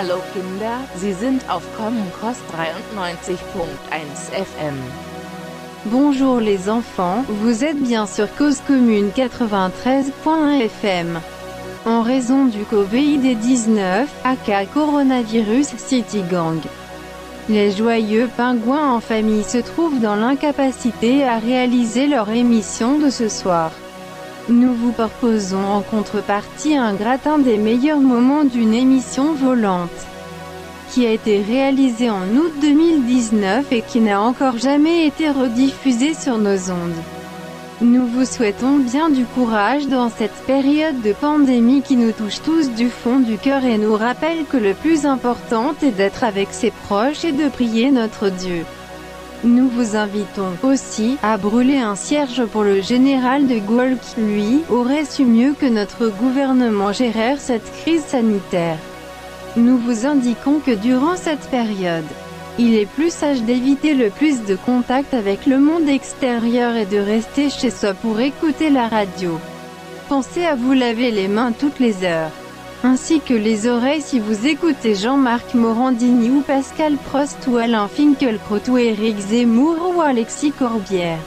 Hallo Kinder, Sie sind auf Common Cost 93.1 FM. Bonjour les enfants, vous êtes bien sur Cause Commune 93.1 FM. En raison du Covid-19, aka Coronavirus City Gang. Les joyeux pingouins en famille se trouvent dans l'incapacité à réaliser leur émission de ce soir. Nous vous proposons en contrepartie un gratin des meilleurs moments d'une émission volante qui a été réalisée en août 2019 et qui n'a encore jamais été rediffusée sur nos ondes. Nous vous souhaitons bien du courage dans cette période de pandémie qui nous touche tous du fond du cœur et nous rappelle que le plus important est d'être avec ses proches et de prier notre Dieu. Nous vous invitons aussi à brûler un cierge pour le général de Gaulle qui, lui, aurait su mieux que notre gouvernement gérer cette crise sanitaire. Nous vous indiquons que durant cette période, il est plus sage d'éviter le plus de contact avec le monde extérieur et de rester chez soi pour écouter la radio. Pensez à vous laver les mains toutes les heures ainsi que les oreilles si vous écoutez Jean-Marc Morandini ou Pascal Prost ou Alain Finkielkraut ou Éric Zemmour ou Alexis Corbière.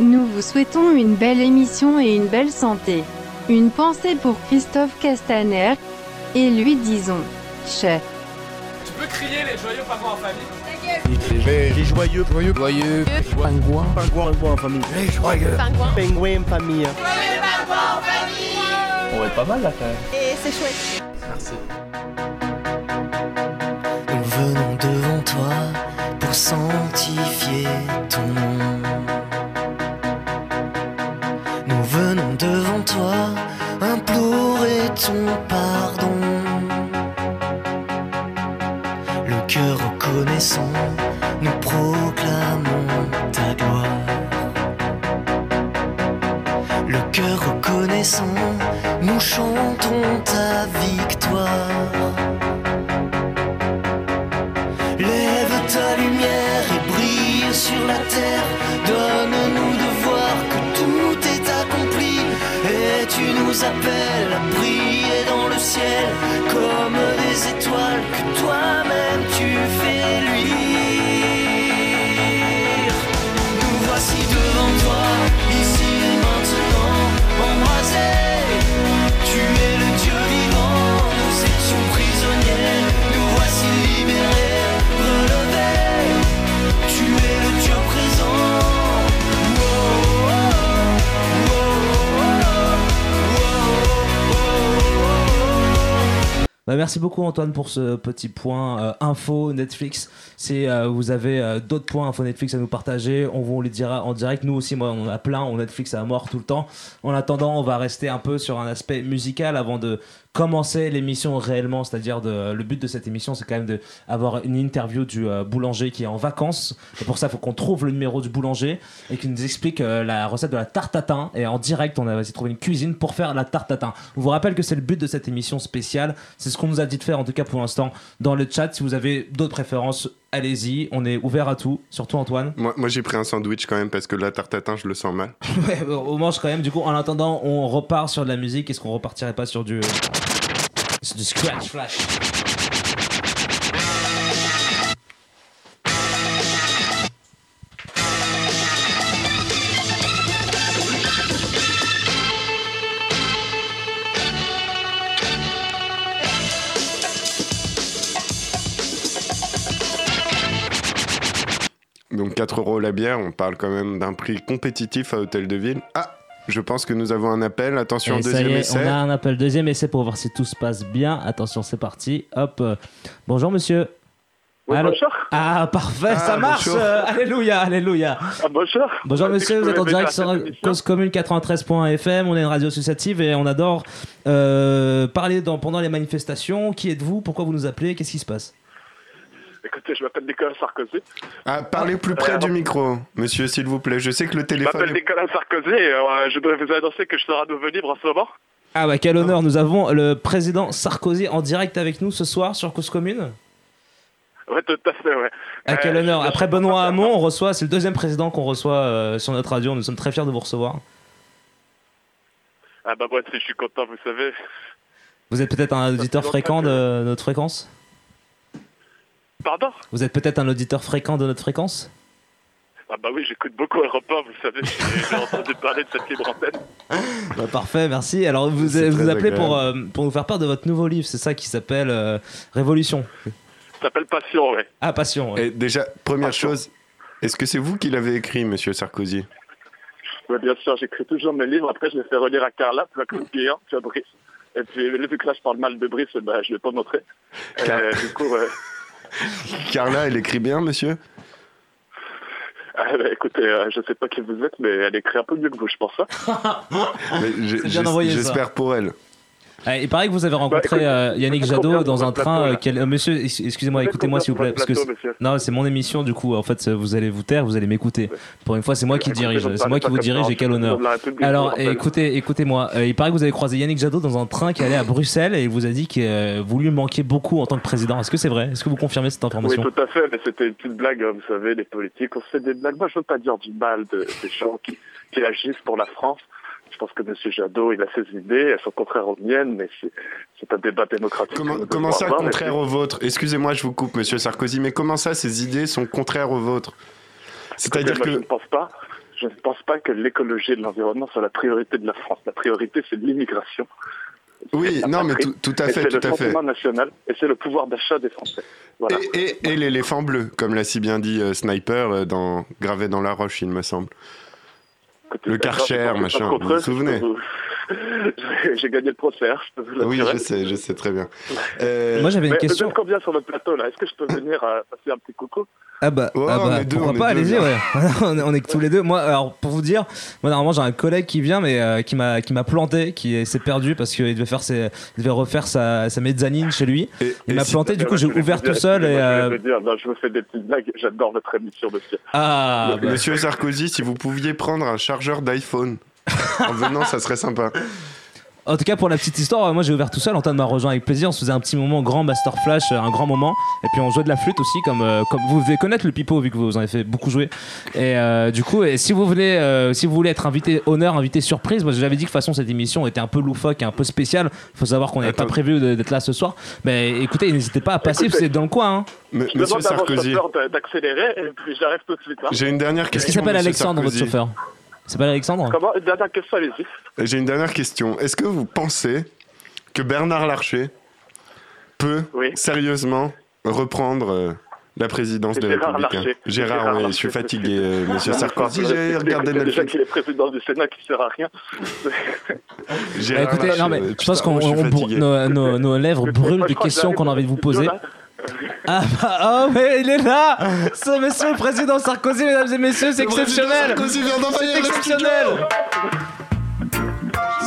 Nous vous souhaitons une belle émission et une belle santé. Une pensée pour Christophe Castaner. Et lui disons, chez. Tu peux crier les joyeux pingouins en famille Les, les joyeux, joyeux, joyeux, pingouins, pingouins, pingouins en famille. les joyeux, Pingouins. Pingouins en famille. On va être pas mal là quand même. Et c'est chouette. Merci. Nous venons devant toi pour sanctifier ton nom. Merci beaucoup Antoine pour ce petit point euh, info Netflix. Si euh, vous avez euh, d'autres points info Netflix à nous partager, on vous les dira en direct. Nous aussi, moi, on en a plein. On Netflix à mort tout le temps. En attendant, on va rester un peu sur un aspect musical avant de commencer l'émission réellement. C'est-à-dire le but de cette émission, c'est quand même d'avoir une interview du euh, boulanger qui est en vacances. Et pour ça, il faut qu'on trouve le numéro du boulanger et qu'il nous explique euh, la recette de la tarte tatin. Et en direct, on a essayé de trouver une cuisine pour faire la tarte tatin. On vous rappelle que c'est le but de cette émission spéciale. C'est ce qu'on nous a dit de faire, en tout cas pour l'instant, dans le chat. Si vous avez d'autres préférences, allez-y. On est ouvert à tout. Surtout Antoine. Moi, moi j'ai pris un sandwich quand même parce que la tarte tatin, je le sens mal. Ouais, on mange quand même. Du coup, en attendant, on repart sur de la musique. Est-ce qu'on repartirait pas sur du. Du scratch flash Donc 4 euros la bière, on parle quand même d'un prix compétitif à Hôtel de Ville. Ah je pense que nous avons un appel. Attention, Et ça deuxième y est, essai. on a un appel deuxième essai pour voir si tout se passe bien. Attention, c'est parti. Hop. Bonjour monsieur. Oui, Allô bonjour. Ah parfait, Ah, ça marche. bonjour. euh, alléluia, alléluia. Ah, bonjour. Bonjour monsieur, vous êtes en direct sur Cause Commune 93.fm, on est une radio associative et on adore euh, parler dans, pendant les manifestations. Qui êtes-vous? Pourquoi vous nous appelez? Qu'est-ce qui se passe? Écoutez, je m'appelle Nicolas Sarkozy. Ah, parlez plus près Euh, du micro, monsieur, s'il vous plaît. Je sais que le Je téléphone. m'appelle est- Nicolas Sarkozy et euh, je dois vous annoncer que je serai à nouveau libre en ce moment. Ah bah quel honneur, nous avons le président Sarkozy en direct avec nous ce soir sur Cause Commune. Ouais, tout à fait, ouais. À quel Euh, honneur je- Après Benoît Hamon, on reçoit, c'est le deuxième président qu'on reçoit euh, sur notre radio, nous sommes très fiers de vous recevoir. Ah bah moi aussi, je suis content, vous savez. Vous êtes peut-être un auditeur fréquent de notre fréquence? Pardon Vous êtes peut-être un auditeur fréquent de notre fréquence Ah bah oui, j'écoute beaucoup Europe 1, vous savez, j'ai entendu parler de cette libre antenne. Bah, Parfait, merci. Alors vous vous appelez pour, euh, pour nous faire part de votre nouveau livre, c'est ça qui s'appelle euh, Révolution. Ça s'appelle Passion, ouais. Ah, Passion. ouais. Et déjà, première chose, est-ce que c'est vous qui l'avez écrit, monsieur Sarkozy? Bien sûr, j'écris toujours mes livres, après je les fais relire à Carla, puis à Claude Guéant, puis à Brice. Et puis, vu que là, je parle mal de Brice, bah, je ne vais pas montrer. Car- Euh, du coup, euh, Carla, elle écrit bien, monsieur? Ah, bah, écoutez, euh, je sais pas qui vous êtes, mais elle écrit un peu mieux que vous, je pense. hein. J'espère pour elle. Ah, il paraît que vous avez rencontré écoute, euh, Yannick Jadot dans un train. euh, quel- euh, monsieur, ex- excusez-moi, écoutez-moi s'il vous plaît. Parce que non, c'est mon émission, du coup, en fait, vous allez vous taire, vous allez m'écouter. Pour une fois, c'est moi qui dirige, c'est moi qui vous dirige et quel honneur. Alors, écoutez, écoutez-moi. Il paraît que vous avez croisé Yannick Jadot dans un train qui allait à Bruxelles et il vous a dit que vous lui manquiez beaucoup en tant que président. Est-ce que c'est vrai? Est-ce que vous confirmez cette Oui, information? tout à fait, mais c'était une petite blague, hein, vous savez, les politiques, on se fait des blagues. Moi, je veux pas dire du mal de, des gens qui, qui agissent pour la France. Je pense que M. Jadot, il a ses idées, elles sont contraires aux miennes, mais c'est c'est un débat démocratique. Comment, que comment ça, avoir, contraire aux vôtres? Excusez-moi, je vous coupe, monsieur Sarkozy, mais comment ça, ces idées sont contraires aux vôtres? C'est-à-dire moi, Je que... ne pense pas. Je ne pense pas que l'écologie et l'environnement soit la priorité de la France. La priorité, c'est l'immigration. Oui, non, mais tout, tout à fait, c'est tout le à fait. sentiment national et c'est le pouvoir d'achat des Français. Voilà. Et, et- et l'éléphant bleu, comme l'a si bien dit euh, Sniper, euh, dans, gravé dans la roche, il me semble. Le Karcher, machin, vous vous souvenez J'ai gagné le procès, je peux vous Oui, je sais, je sais très bien. Euh, Moi, j'avais une Mais question. Vous êtes combien sur votre plateau là? Est-ce que je peux venir euh, passer un petit coucou? Ah bah, Oh, ah on bah, est deux, pourquoi on pas, deux, allez-y, ouais. on, est, on est que tous les deux. Moi, alors pour vous dire, moi normalement j'ai un collègue qui vient, mais euh, qui m'a qui m'a planté, qui s'est perdu parce qu'il devait faire ses, il devait refaire sa, sa mezzanine chez lui. et- Il m'a si- planté, du coup j'ai ouvert tout seul et. euh, Je, vais vous dire, non, je vous fais des petites blagues, j'adore votre émission, monsieur. Ah, bah. Monsieur Sarkozy, si vous pouviez prendre un chargeur d'iPhone en venant, ça serait sympa. En tout cas, pour la petite histoire, moi j'ai ouvert tout seul. Antoine m'a rejoint avec plaisir. On se faisait un petit moment grand Master Flash, euh, un grand moment. Et puis on jouait de la flûte aussi, comme, euh, comme vous devez connaître le pipeau vu que vous en avez fait beaucoup jouer. Et euh, du coup, et si vous voulez, euh, si vous voulez être invité honneur, invité surprise, moi j'avais dit que de toute façon cette émission était un peu loufoque et un peu spéciale. Faut savoir qu'on n'avait pas prévu d'être là ce soir. Mais écoutez, n'hésitez pas à passer, Écoutez. vous êtes dans le coin. Hein. M- Je Monsieur Sarkozy, d'accélérer et puis j'arrive tout de suite. hein. j'ai une dernière Est-ce question. qu'il s'appelle monsieur Alexandre, votre chauffeur? C'est pas Alexandre Comment Une dernière question, allez-y. J'ai une dernière question. Est-ce que vous pensez que Bernard Larcher peut Oui. sérieusement reprendre euh, la présidence des Gérard Républicains Larcher. Gérard, Gérard oui, Larcher, je suis fatigué, euh, monsieur Sarkozy. J'ai regardé c'est déjà Netflix. qu'il est président du Sénat qui sert à rien. Bah, Gérard écoutez, Larcher, non mais euh, je pense qu'on nos, nos- nos lèvres brûlent de que questions qu'on a envie de vous poser. Ah bah, oh mais il est là Ce monsieur le président Sarkozy, mesdames et messieurs, c'est exceptionnel Sarkozy vient d'envahir C'est le exceptionnel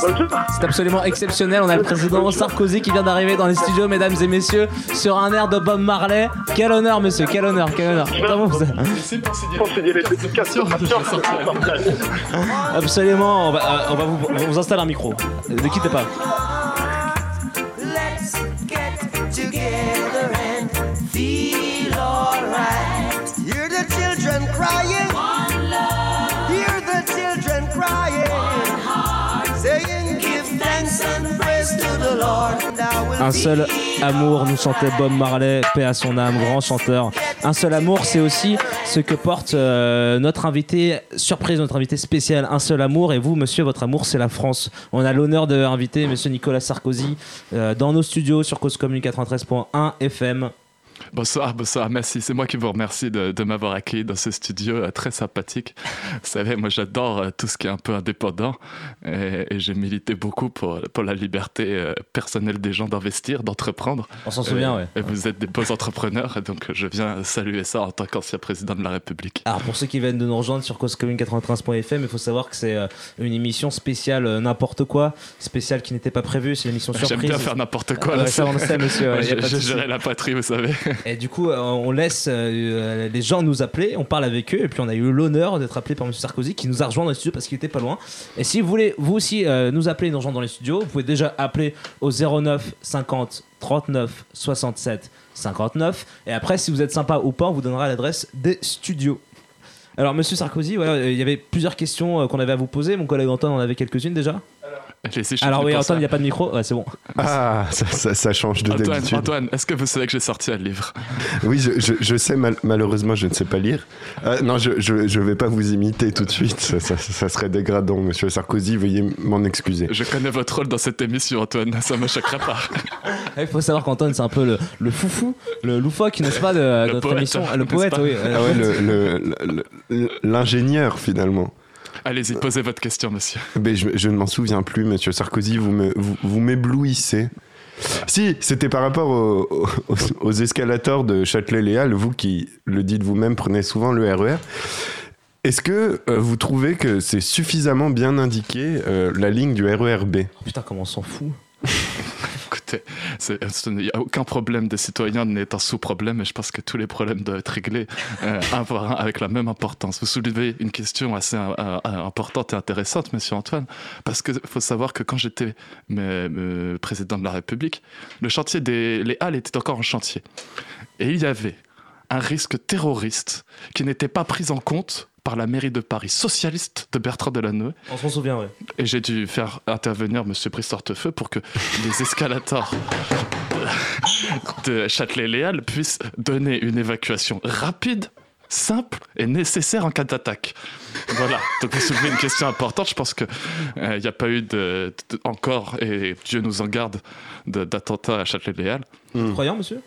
Bonjour. C'est absolument exceptionnel, on a le président Sarkozy qui vient d'arriver dans les studios, mesdames et messieurs, sur un air de Bob Marley. Quel honneur monsieur, quel honneur, quel honneur de patience. Absolument, on va, euh, on va vous, on vous installe un micro. Ne quittez pas. Let's get together alright. Hear the children crying. Hear the children crying. Saying, give thanks and praise to the Lord. And I will Un seul amour, nous chantait Bob Marley, paix à son âme, grand chanteur. Un seul amour, c'est aussi ce que porte euh, notre invité surprise, notre invité spécial. Un seul amour, et vous, monsieur, votre amour, c'est la France. On a l'honneur d'inviter monsieur Nicolas Sarkozy euh, dans nos studios sur Cause Commune 93.1 FM. Bonsoir, bonsoir, merci. C'est moi qui vous remercie de, de m'avoir accueilli dans ce studio euh, très sympathique. Vous savez, moi j'adore euh, tout ce qui est un peu indépendant et, et j'ai milité beaucoup pour, pour la liberté euh, personnelle des gens d'investir, d'entreprendre. On s'en souvient, ouais. Et vous êtes des beaux entrepreneurs, donc je viens saluer ça en tant qu'ancien président de la République. Alors pour ceux qui viennent de nous rejoindre sur causecommune 93.fm, il faut savoir que c'est une émission spéciale n'importe quoi, spéciale qui n'était pas prévue, c'est une émission surprise. J'aime bien faire n'importe quoi. Ah là, ouais, ça, on le sait, monsieur, Ouais, souci. gérais la patrie, vous savez. Et du coup, euh, on laisse euh, les gens nous appeler, on parle avec eux, et puis on a eu l'honneur d'être appelé par M. Sarkozy qui nous a rejoint dans les studios parce qu'il était pas loin. Et si vous voulez, vous aussi, euh, nous appeler, nous rejoindre dans les studios, vous pouvez déjà appeler au 09 50 39 67 59. Et après, si vous êtes sympa ou pas, on vous donnera l'adresse des studios. Alors, Monsieur Sarkozy, euh, il y avait plusieurs questions euh, qu'on avait à vous poser. Mon collègue Antoine en avait quelques-unes déjà. Je Alors oui, Antoine, il n'y a pas de micro. Ouais, c'est bon. Ah, ça, ça- ça change de Antoine, d'habitude. Antoine, est-ce que vous savez que j'ai sorti un livre? Oui, je, je- je sais, mal- malheureusement, je ne sais pas lire. Euh, non, je ne vais pas vous imiter tout de suite. Ça, ça- ça serait dégradant, monsieur Sarkozy. Veuillez m'en excuser. Je connais votre rôle dans cette émission, Antoine, ça me choquerait pas. Il faut savoir qu'Antoine, c'est un peu le, le foufou, le loufoque, n'est-ce pas, de, de notre poète, émission. Le poète, oui. Ah ouais, le- le- le- le- l'ingénieur, finalement. Allez-y, posez votre question, monsieur. Mais je, je ne m'en souviens plus, monsieur Sarkozy, vous me- vous, vous m'éblouissez. Si, c'était par rapport aux, aux- aux escalators de Châtelet-Léal, vous qui le dites vous-même, prenez souvent le RER. Est-ce que euh, vous trouvez que c'est suffisamment bien indiqué euh, la ligne du RERB Putain, comment on s'en fout? Écoutez, il n'y a aucun problème des citoyens n'est un sous-problème et je pense que tous les problèmes doivent être réglés euh, un par un avec la même importance. Vous soulevez une question assez euh, euh, importante et intéressante, monsieur Antoine, parce qu'il faut savoir que quand j'étais président de la République, le chantier des les Halles était encore en chantier. Et il y avait un risque terroriste qui n'était pas pris en compte par la mairie de Paris, socialiste de Bertrand Delanoë, On s'en souvient, ouais. et j'ai dû faire intervenir Monsieur Brice Hortefeux pour que les escalators de Châtelet-Léal puissent donner une évacuation rapide, simple et nécessaire en cas d'attaque. Voilà. Donc vous soulevez une question importante. Je pense qu'il n'y a pas eu de, de- encore, et Dieu nous en garde, de- d'attentat à Châtelet-Léal. Croyant, monsieur?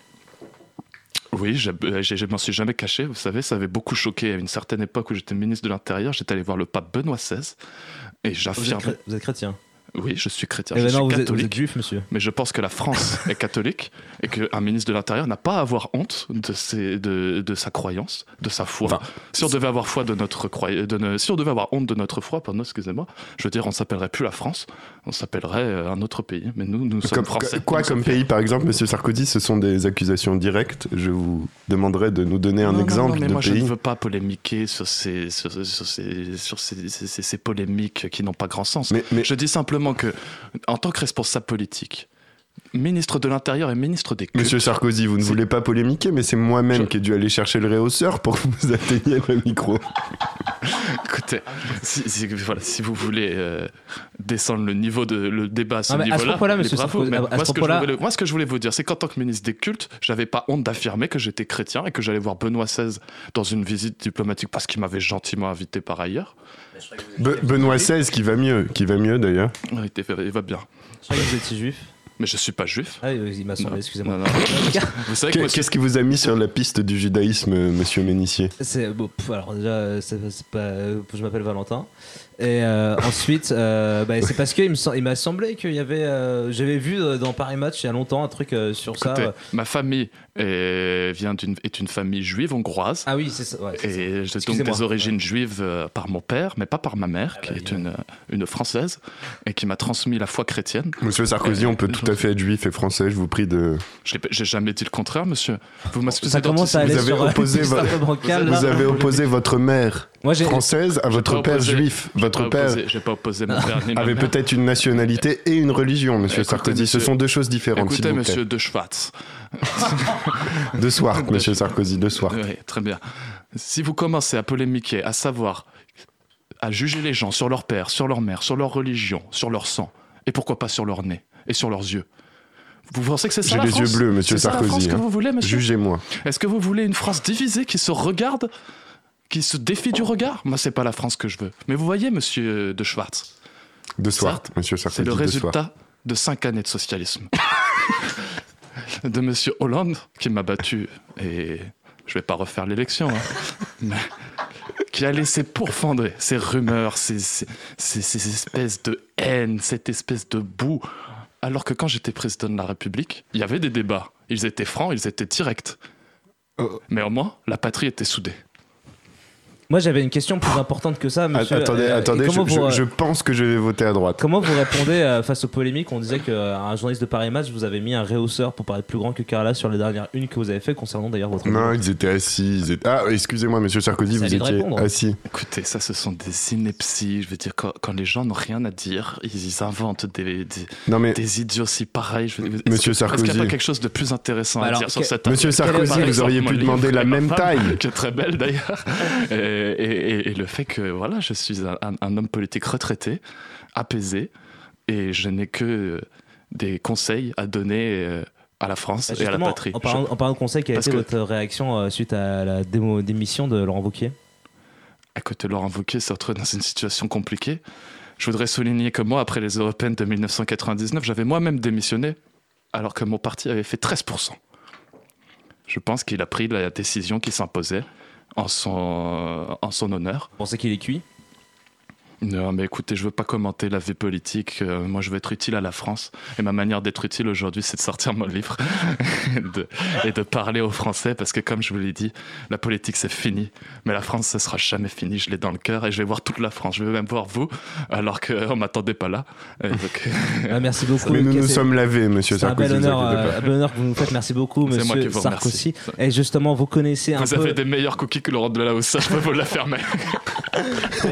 Oui, je, euh, je, je m'en suis jamais caché. Vous savez, ça avait beaucoup choqué à une certaine époque où j'étais ministre de l'Intérieur. J'étais allé voir le pape Benoît XVI et j'affirme. vous êtes chrétien. Oui, je suis chrétien. Eh je ben suis non, vous êtes, vous catholique. êtes juif, monsieur. Mais je pense que la France est catholique et qu'un ministre de l'Intérieur n'a pas à avoir honte de, ses, de, de sa croyance, de sa foi. Enfin, si on devait avoir foi de notre croy- de ne- si on devait avoir honte de notre foi, pardon, excusez-moi, je veux dire, on s'appellerait plus la France, on s'appellerait euh, un autre pays. Mais nous, nous sommes Comme- français. Quoi comme pays, par exemple, monsieur Sarkozy Ce sont des accusations directes. Je vous demanderai de nous donner un non, exemple non, non, mais de moi je pays. ne veux pas polémiquer sur ces, sur, sur ces, sur ces, ces- ces- ces polémiques qui n'ont pas grand sens. Mais, mais Je dis simplement que, en tant que responsable politique, ministre de l'Intérieur et ministre des cultes, Monsieur Sarkozy, vous ne voulez pas polémiquer, mais c'est moi-même Je- qui ai dû aller chercher le réhausseur pour que vous atteigniez le micro. Écoutez, si, si- voilà, si vous voulez euh, descendre le niveau de le débat à ce Ah, mais à ce niveau-là, monsieur bravo. Sarkozy, Mais à- à moi, ce voulais, moi, ce que je voulais vous dire, c'est qu'en tant que ministre des cultes, j'avais pas honte d'affirmer que j'étais chrétien et que j'allais voir Benoît XVI dans une visite diplomatique parce qu'il m'avait gentiment invité par ailleurs. Be- Benoît XVI, qui va mieux, qui va mieux d'ailleurs. Il, va bien. Je que vous étiez juif. Mais je suis pas juif. Ah, il m'a semblé, excusez-moi. Qu'est-ce qui vous a mis sur la piste du judaïsme, euh, monsieur Ménissier? C'est bon, pff, alors déjà, euh, pas, euh, je m'appelle Valentin. Et euh, ensuite, euh, bah, c'est parce qu'il m'a semblé qu'il y avait, euh, j'avais vu dans Paris Match il y a longtemps un truc euh, sur ça. écoutez, ma famille est, vient d'une, est une famille juive hongroise. Ah oui, c'est ça. ouais. Et j'ai donc des origines juives euh, par mon père, mais pas par ma mère, qui bah, est une, une française et qui m'a transmis la foi chrétienne. Monsieur Sarkozy, on peut tout à fait être juif et français, je vous prie de... J'ai jamais dit le contraire, monsieur. Vous m'excusez Ça commence à d'anticiper. aller Vous avez opposé Vous là. avez opposé votre mère Moi, française à votre père opposé- juif. Votre père opposé- J'ai pas opposé mon père ni ma avait peut-être une nationalité et une religion, monsieur Écoutez, Sarkozy. monsieur- Ce sont deux choses différentes, Écoutez, vous plaît. monsieur De Schwartz. De soir, monsieur Sarkozy, de soir. Oui, très bien. Si vous commencez à polémiquer, à savoir, à juger les gens sur leur père, sur leur mère, sur leur religion, sur leur sang, et pourquoi pas sur leur nez et sur leurs yeux. Vous pensez que c'est ça J'ai les France yeux bleus, monsieur C'est ça la France Sarkozy. que hein. vous voulez, monsieur Jugez-moi. Est-ce que vous voulez une France divisée qui se regarde, qui se défie du regard Moi, c'est pas la France que je veux. Mais vous voyez, monsieur De Schwartz, De Ça, monsieur c'est Sarkozy, le de soir. résultat de cinq années de socialisme. de monsieur Hollande, qui m'a battu, et je vais pas refaire l'élection, hein, mais qui a laissé pourfendrer ces rumeurs, ces, ces, ces- ces espèces de haine, cette espèce de boue. Alors que quand j'étais président de la République, il y avait des débats. Ils étaient francs, ils étaient directs. Oh. Mais au moins, la patrie était soudée. Moi, j'avais une question plus importante que ça, monsieur. attendez, Euh, attendez, je, vous, je- je pense que je vais voter à droite. Comment vous répondez euh, face aux polémiques? On disait qu'un journaliste de Paris Match vous avait mis un réhausseur pour paraître plus grand que Carla sur les dernières unes que vous avez fait concernant d'ailleurs votre. Non, ils étaient assis. ils étaient- Ah, excusez-moi, monsieur Sarkozy, vous étiez assis. Écoutez, ça, ce sont des inepties. Je veux dire, quand, quand les gens n'ont rien à dire, ils, ils inventent des, des, Non, mais des idioties pareils. Je veux dire, Monsieur que- Est-ce qu'il n'y a Sarkozy. pas quelque chose de plus intéressant à dire sur que- cette Monsieur Sarkozy, vous auriez pu demander la même taille. Qui est très belle d'ailleurs. et, le fait que voilà, je suis un, homme politique retraité, apaisé, et je n'ai que des conseils à donner euh, à la France Bah, et à la patrie. En parlant, en parlant de conseil, quelle a été que- votre réaction euh, suite à la démo- démission de Laurent Wauquiez à côté de Laurent Wauquiez se retrouve dans une situation compliquée. Je voudrais souligner que moi, après les européennes de 1999, j'avais moi-même démissionné, alors que mon parti avait fait 13%. Je pense qu'il a pris la décision qui s'imposait en son, en son honneur. Vous pensez qu'il est cuit? Non, mais écoutez, je veux pas commenter la vie politique. Euh, moi, je veux être utile à la France. Et ma manière d'être utile aujourd'hui, c'est de sortir mon livre et, de, et de parler aux Français. Parce que, comme je vous l'ai dit, la politique, c'est fini. Mais la France, ce sera jamais fini. Je l'ai dans le cœur et je vais voir toute la France. Je vais même voir vous, alors qu'on m'attendait pas là. Donc, Ah, Merci beaucoup. Mais nous nous sommes lavés, monsieur C'est un Sarkozy. bel vous honneur, inquiétez euh, un bel honneur que vous nous faites. Merci beaucoup, C'est moi qui monsieur vous Sarkozy. remercie. Et justement, vous connaissez un vous peu. avez des meilleurs cookies que Laurent Delahousse. Ça, je peux vous la fermer.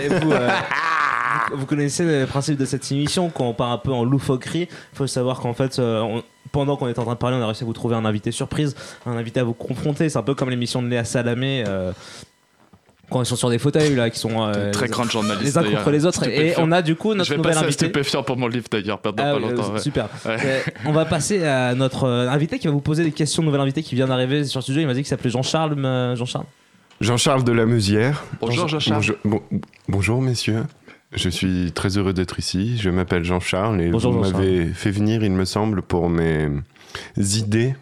Et vous, euh, vous- vous connaissez le principe de cette émission quand on part un peu en loufoquerie. Il faut savoir qu'en fait, euh, on- pendant qu'on est en train de parler, on a réussi à vous trouver un invité surprise, un invité à vous confronter. C'est un peu comme l'émission de Léa Salamé. euh, quand ils sont sur des fauteuils là, qui sont euh, Très les- grande journaliste. les uns contre les autres. Et on a du coup Je notre vais nouvelle passer à invité. stupéfiant pour mon livre d'ailleurs, perdant Ah, pas oui, longtemps. ouais. Super. Ouais. On va passer à notre euh, invité qui va vous poser des questions. Nouvel invité qui vient d'arriver sur le studio. Il m'a dit qu'il s'appelait Jean-Charles. euh, Jean-Charles. Jean-Charles de la Meusière. Bonjour, Jean-Charles. Bonjour, bon- bonjour, messieurs. Je suis très heureux d'être ici. Je m'appelle Jean-Charles et Bonjour, vous m'avez fait venir, il me semble, pour mes idées.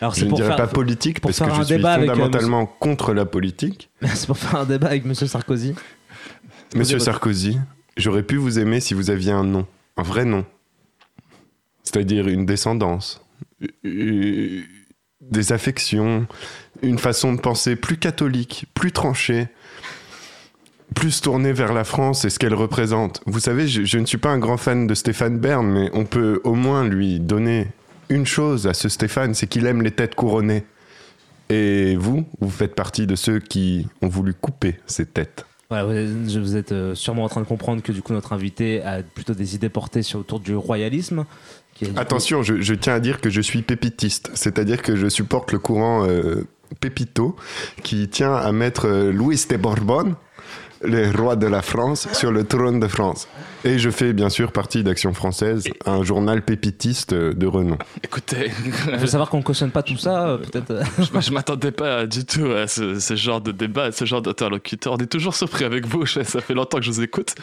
Alors Je ne dirais faire, pas politique pour parce que je suis euh, fondamentalement contre la politique. c'est pour faire un débat avec Monsieur Sarkozy. Monsieur Sarkozy, j'aurais pu vous aimer si vous aviez un nom, un vrai nom. C'est-à-dire une descendance, des affections, une façon de penser plus catholique, plus tranchée, plus tournée vers la France et ce qu'elle représente. Vous savez, je, je ne suis pas un grand fan de Stéphane Bern, mais on peut au moins lui donner une chose à ce Stéphane, c'est qu'il aime les têtes couronnées. Et vous, vous faites partie de ceux qui ont voulu couper ces têtes. Voilà, vous êtes, je- vous êtes, euh, sûrement en train de comprendre que du coup notre invité a plutôt des idées portées sur autour du royalisme. coup- Attention, je, je tiens à dire que je suis pépitiste, c'est-à-dire que je supporte le courant euh, Pépito qui tient à mettre euh, Louis de Bourbon, le roi de la France, sur le trône de France. Et je fais bien sûr partie d'Action française, un journal pépitiste de renom. Écoutez, Il faut savoir qu'on ne cautionne pas tout ça, euh, peut-être. euh, je, je m'attendais pas du tout à ce, ce genre de débat, à ce genre d'interlocuteur. On est toujours surpris avec vous, je- ça fait longtemps que je vous écoute.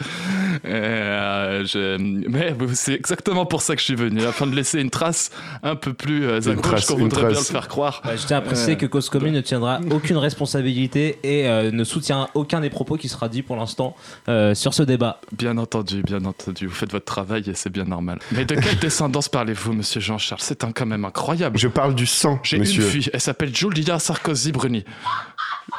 Euh, je- mais c'est exactement pour ça que je suis venu, afin de laisser une trace un peu plus à Une gauche trace, qu'on voudrait bien le faire croire. Ouais, je tiens à préciser Euh, que Cause Commune ne tiendra aucune responsabilité et euh, ne soutient aucun des propos qui sera dit pour l'instant euh, sur ce débat. Bien entendu, bien entendu, vous faites votre travail et c'est bien normal. Mais de quelle descendance parlez-vous, monsieur Jean-Charles? C'est un- quand même incroyable. Je parle du sang, J'ai monsieur. une fille, elle s'appelle Julia Sarkozy Bruni.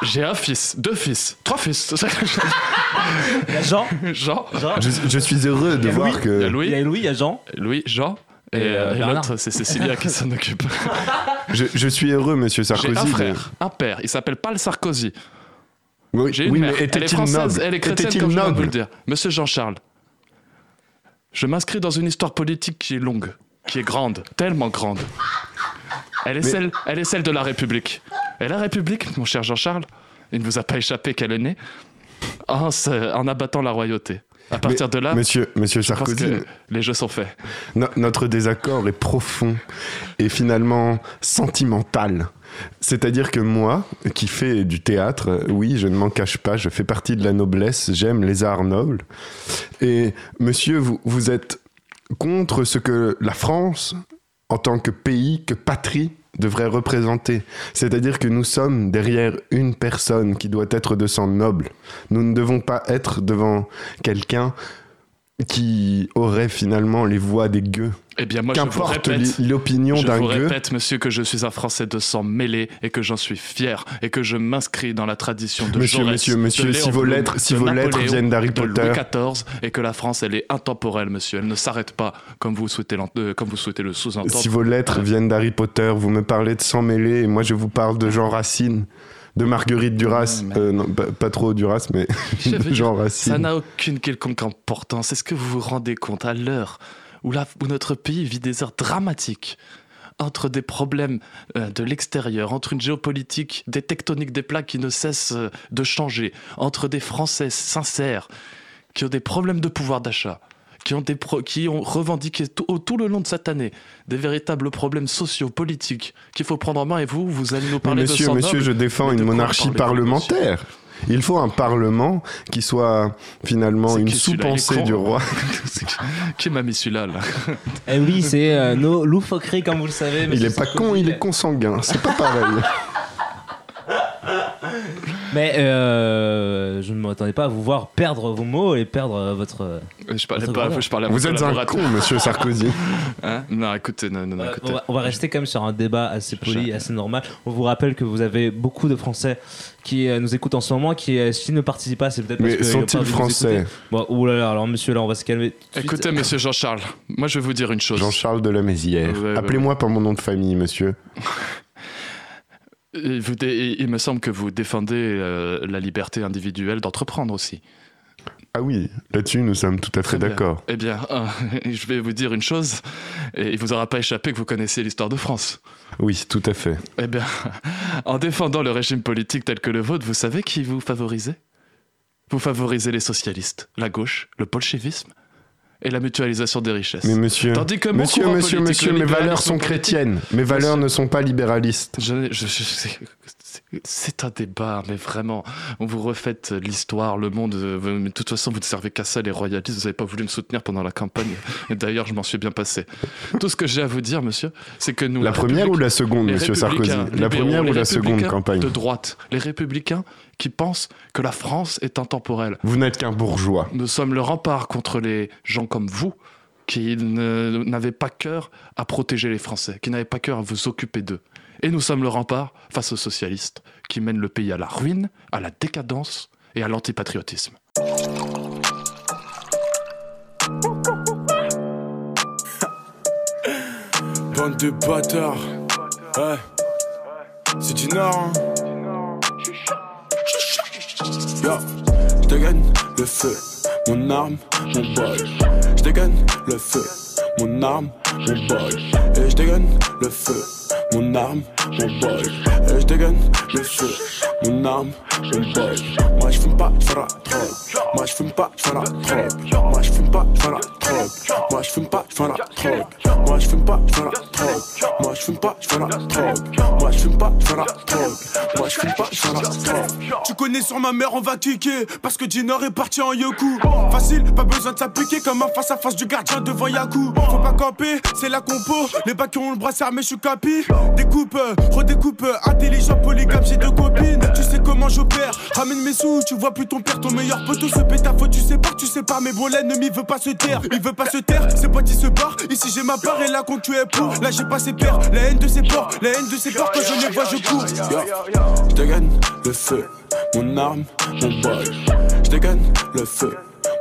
J'ai un fils, deux fils, trois fils. Il y a Jean, Jean, Jean Je, je suis heureux de voir Louis. il y a que il y Louis, a Louis, il y a Jean. Louis, Jean. Et, Et, euh, euh, et l'autre, c'est Cécilia qui s'en occupe. je, je suis heureux, monsieur J'ai Sarkozy. un frère, un père, il s'appelle Paul Sarkozy. Oui, J'ai une oui, mère, mais elle est était-il française, noble? elle est chrétienne Était-il comme je vous noble? le dire. Monsieur Jean-Charles, je m'inscris dans une histoire politique qui est longue, qui est grande, tellement grande. Elle est, Mais- celle, elle est celle de la République. Et la République, mon cher Jean-Charles, il ne vous a pas échappé qu'elle est née en, se- en abattant la royauté. À partir de là, Monsieur, monsieur je pense Sarkozy, que les jeux sont faits. No- notre désaccord est profond et finalement sentimental. C'est-à-dire que moi, qui fais du théâtre, oui, je ne m'en cache pas, je fais partie de la noblesse, j'aime les arts nobles. Et monsieur, vous, vous êtes contre ce que la France, en tant que pays, que patrie, devrait représenter. C'est-à-dire que nous sommes derrière une personne qui doit être de sang noble. Nous ne devons pas être devant quelqu'un qui aurait finalement les voix des gueux. Eh bien, moi, Qu'importe répète, l'i- l'opinion je d'un vous gueux. répète, monsieur, que je suis un Français de sang mêlé et que j'en suis fier et que je m'inscris dans la tradition de Monsieur, Jaurès, monsieur, de monsieur, Léon si vos lettres- si de vos lettres viennent d'Harry de Potter. Louis XIV et que la France, elle est intemporelle, monsieur. Elle ne s'arrête pas comme vous souhaitez, euh, comme vous souhaitez le sous-entendre. Si vos lettres viennent d'Harry Potter, vous me parlez de sang mêlé et moi je vous parle de Jean Racine, de Marguerite Duras. Euh, non, pas, pas trop Duras, mais de Jean Ça Racine. n'a aucune quelconque importance. Est-ce que vous vous rendez compte à l'heure où, la- où notre pays vit des heures dramatiques entre des problèmes euh, de l'extérieur, entre une géopolitique, des tectoniques des plaques qui ne cessent euh, de changer, entre des Français sincères qui ont des problèmes de pouvoir d'achat, qui ont, des pro- qui ont revendiqué tout, le long de cette année des véritables problèmes sociaux, politiques qu'il faut prendre en main. Et vous, vous allez nous parler monsieur, de monsieur, noble. je défends une monarchie monsieur parlementaire? Il faut un parlement qui soit finalement une sous-pensée du roi. Qui m'a mis celui-là là? Eh oui, c'est euh, nos loufoqueries, comme vous le savez. Il monsieur est pas con, il est consanguin. C'est pas pareil. Mais euh, je ne m'attendais pas à vous voir perdre vos mots et perdre votre. euh, Je parlais votre pas, grandeur. je parlais à Vous êtes un collaborateur. con, monsieur Sarkozy. Hein non, écoutez, non, non, non, Euh, écoutez. on, va, on va rester quand même sur un débat assez poli, assez normal. On vous rappelle que vous avez beaucoup de Français qui euh, nous écoutent en ce moment, qui euh, s'ils ne participent pas, c'est peut-être parce Mais qu'ils ont pas sont-ils envie de nous français écouter. Bon, ouh là là, alors monsieur, là, on va se calmer. tout de suite. Écoutez, monsieur Jean-Charles, moi je vais vous dire une chose. Jean-Charles de la ouais, Appelez-moi par mon nom de famille, monsieur. Vous il me semble que vous défendez euh, la liberté individuelle d'entreprendre aussi. Ah oui, là-dessus, nous sommes tout à fait d'accord. Eh bien, euh, je vais vous dire une chose, et il vous aura pas échappé que vous connaissez l'histoire de France. Oui, tout à fait. Eh bien, en défendant le régime politique tel que le vôtre, vous savez qui vous favorisez? Vous favorisez les socialistes, la gauche, le bolchevisme? Et la mutualisation des richesses. Mais monsieur, Tandis que mon monsieur, monsieur, monsieur, mes valeurs sont chrétiennes. Mes valeurs ne sont pas libéralistes. Je, je- je- c'est- un débat, mais vraiment, on vous refaites l'histoire, le monde. euh, mais de toute façon, vous ne servez qu'à ça, les royalistes. Vous n'avez pas voulu me soutenir pendant la campagne. Et d'ailleurs, je m'en suis bien passé. Tout ce que j'ai à vous dire, monsieur, c'est que nous. La première ou la seconde, monsieur Sarkozy La première ou la seconde campagne De droite, les républicains qui pensent que la France est intemporelle. Vous n'êtes qu'un bourgeois. Nous sommes le rempart contre les gens comme vous qui n'avaient pas cœur à protéger les Français, qui n'avaient pas cœur à vous occuper d'eux. Et nous sommes le rempart face aux socialistes qui mènent le pays à la ruine, à la décadence et à l'antipatriotisme. Bande de bâtards. Ouais. C'est du Nord, hein. Yo, je dégaine le feu, mon arme, mon boy. Je dégaine le feu, mon arme, mon boy. Et je dégaine le feu, mon arme, mon boy. Et je dégaine le feu, mon arme, mon boy. Moi je fume pas, je la drogue. Moi je fume pas, je la drogue. Moi je fume pas, je la drogue. Moi je fume pas, je la drogue. Moi je fume pas, je la drogue. Moi je fume pas, je la drogue. Moi je fume pas, je la. Je pas, je. Tu connais sur ma mère, on va kicker. Parce que Dinor est parti en yoku. Facile, pas besoin de s'appliquer comme un face à face du gardien devant Yaku. Faut pas camper, c'est la compo. Les bacs qui ont le bras armé, je suis capi. Découpe, redécoupe, intelligent, polygame, j'ai deux copines. Tu sais comment j'opère. Ramène mes sous, tu vois plus ton père, ton meilleur poteau se pète à faute, tu sais pas, tu sais pas. Mais bon, l'ennemi veut pas se taire. Il veut pas se taire, ses potes ils se barrent. Ici j'ai ma part et la concu est pour. Là j'ai pas ses pères, la haine de ses porcs, la haine de ses porcs. Quand je les vois, je cours. Je dégaine le feu, mon arme, mon boy. Je dégaine le feu,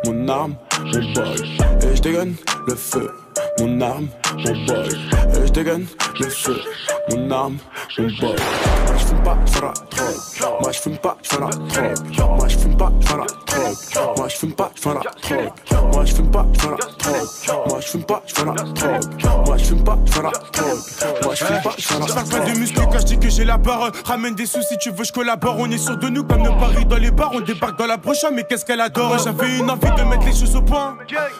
mon arme, mon boy. Et je dégaine le feu, mon arme, mon boy. Et je dégaine le feu, mon arme, mon boy. Je fume pas, la drogue. Moi je fume pas, je fais la drogue. Moi je fume pas, je fais la drogue. Moi je fume pas, je fais la drogue. Moi je fume pas, je fais la drogue. Moi je fume pas, je fais la drogue. Moi je fume pas, je fais la drogue. Moi je fume pas, je fais la drogue. Je parle pas de muscles quand je dis que j'ai la barre. Ramène des sous si tu veux, je collabore. On est sûr de nous comme nos paris dans les bars. On débarque dans la prochaine, mais qu'est-ce qu'elle adore? J'avais une envie de mettre les choses au point.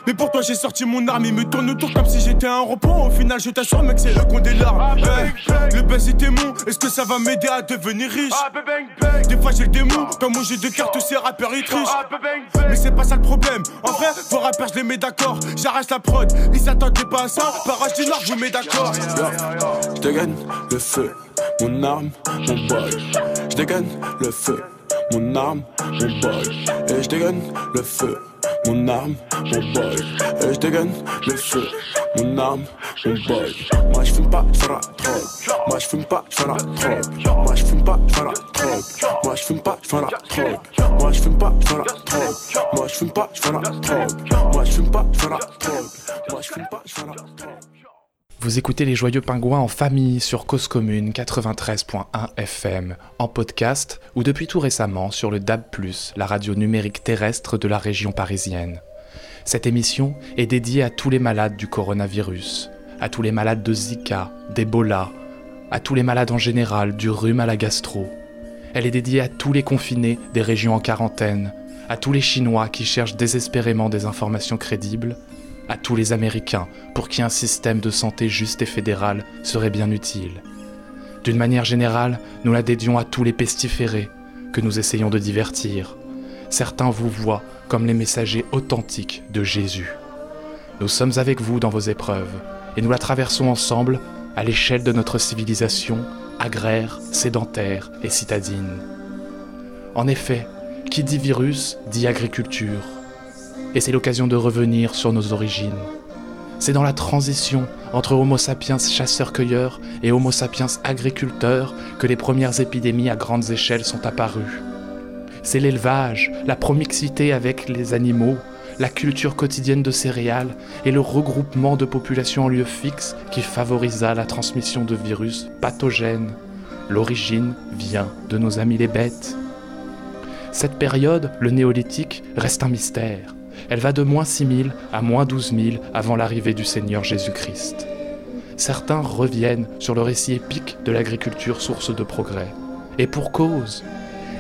Mais pour toi, j'ai sorti mon arme. Il me tourne autour comme si j'étais un repos. Au final, je t'assure, mec, c'est eux qui ont des larmes. Ouais. Le buzz était mon. Est-ce que ça va m'aider à devenir riche? Des fois, j'ai le démon. Comme mon jeu de cartes, tous ces rappeurs ils trichent. Mais c'est pas ça le problème. En vrai, vos rappeurs, je les mets d'accord. J'arrête la prod. Ils s'attendaient pas à ça. Parage du Nord, je vous mets d'accord. Je dégaine le feu, mon arme, mon boy. Je dégaine le feu, mon arme, mon boy. Et je dégaine le feu, mon arme, mon boy. Et je dégaine le feu, mon arme, mon boy. Moi je fume pas, je la drogue. Moi je fume pas, je la drogue. Moi je fume Vous écoutez les Joyeux Pingouins en famille sur Cause Commune 93.1 FM, en podcast ou depuis tout récemment sur le DAB+, la radio numérique terrestre de la région parisienne. Cette émission est dédiée à tous les malades du coronavirus, à tous les malades de Zika, d'Ebola, à tous les malades en général, du rhume à la gastro. Elle est dédiée à tous les confinés des régions en quarantaine, à tous les Chinois qui cherchent désespérément des informations crédibles, à tous les Américains pour qui un système de santé juste et fédéral serait bien utile. D'une manière générale, nous la dédions à tous les pestiférés que nous essayons de divertir. Certains vous voient comme les messagers authentiques de Jésus. Nous sommes avec vous dans vos épreuves et nous la traversons ensemble à l'échelle de notre civilisation agraire, sédentaire et citadine. En effet, qui dit virus dit agriculture. Et c'est l'occasion de revenir sur nos origines. C'est dans la transition entre Homo sapiens chasseurs-cueilleurs et Homo sapiens agriculteurs que les premières épidémies à grandes échelles sont apparues. C'est l'élevage, la promixité avec les animaux, la culture quotidienne de céréales et le regroupement de populations en lieu fixe qui favorisa la transmission de virus pathogènes. L'origine vient de nos amis les bêtes. Cette période, le néolithique, reste un mystère. Elle va de moins 6000 à moins 12 000 avant l'arrivée du Seigneur Jésus-Christ. Certains reviennent sur le récit épique de l'agriculture source de progrès. Et pour cause,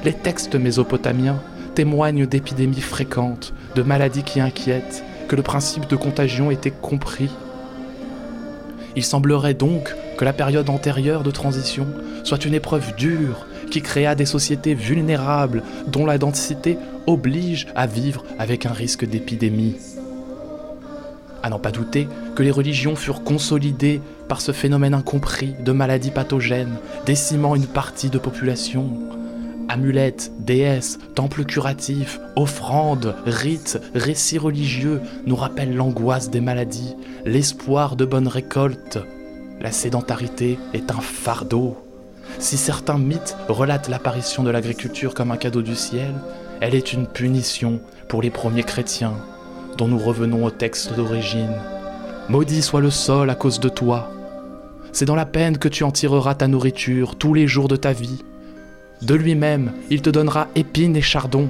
les textes mésopotamiens témoignent d'épidémies fréquentes, de maladies qui inquiètent, que le principe de contagion était compris. Il semblerait donc que la période antérieure de transition soit une épreuve dure qui créa des sociétés vulnérables dont la densité oblige à vivre avec un risque d'épidémie. À n'en pas douter que les religions furent consolidées par ce phénomène incompris de maladies pathogènes, décimant une partie de population. Amulettes, déesses, temples curatifs, offrandes, rites, récits religieux nous rappellent l'angoisse des maladies, l'espoir de bonnes récoltes. La sédentarité est un fardeau. Si certains mythes relatent l'apparition de l'agriculture comme un cadeau du ciel, elle est une punition pour les premiers chrétiens, dont nous revenons au texte d'origine. Maudit soit le sol à cause de toi. C'est dans la peine que tu en tireras ta nourriture tous les jours de ta vie. De lui-même, il te donnera épines et chardons,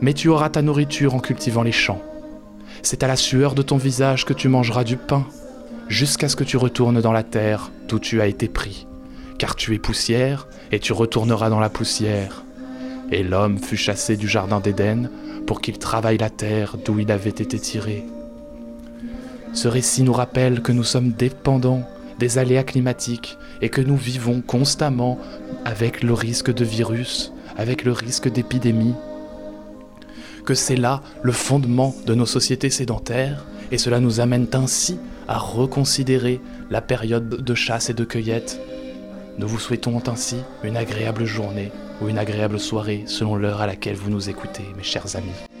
mais tu auras ta nourriture en cultivant les champs. C'est à la sueur de ton visage que tu mangeras du pain, jusqu'à ce que tu retournes dans la terre d'où tu as été pris car tu es poussière, et tu retourneras dans la poussière. Et l'homme fut chassé du jardin d'Éden pour qu'il travaille la terre d'où il avait été tiré. Ce récit nous rappelle que nous sommes dépendants des aléas climatiques et que nous vivons constamment avec le risque de virus, avec le risque d'épidémie. Que c'est là le fondement de nos sociétés sédentaires et cela nous amène ainsi à reconsidérer la période de chasse et de cueillette nous vous souhaitons ainsi une agréable journée ou une agréable soirée selon l'heure à laquelle vous nous écoutez, mes chers amis.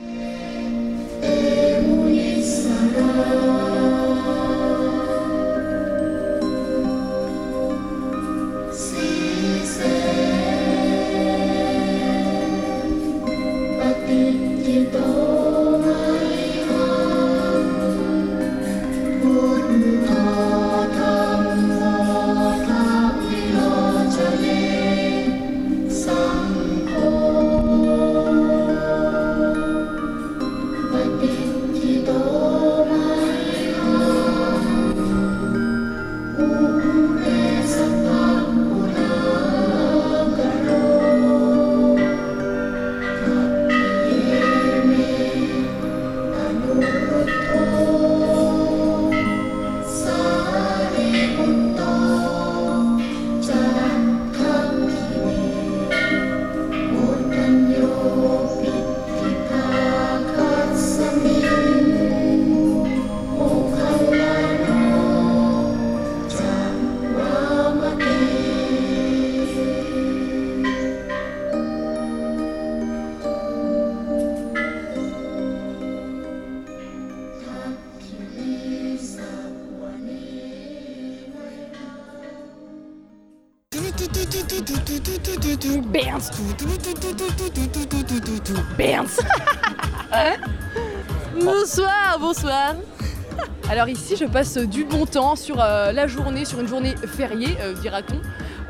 Passe du bon temps sur euh, la journée, sur une journée fériée, euh, dira-t-on.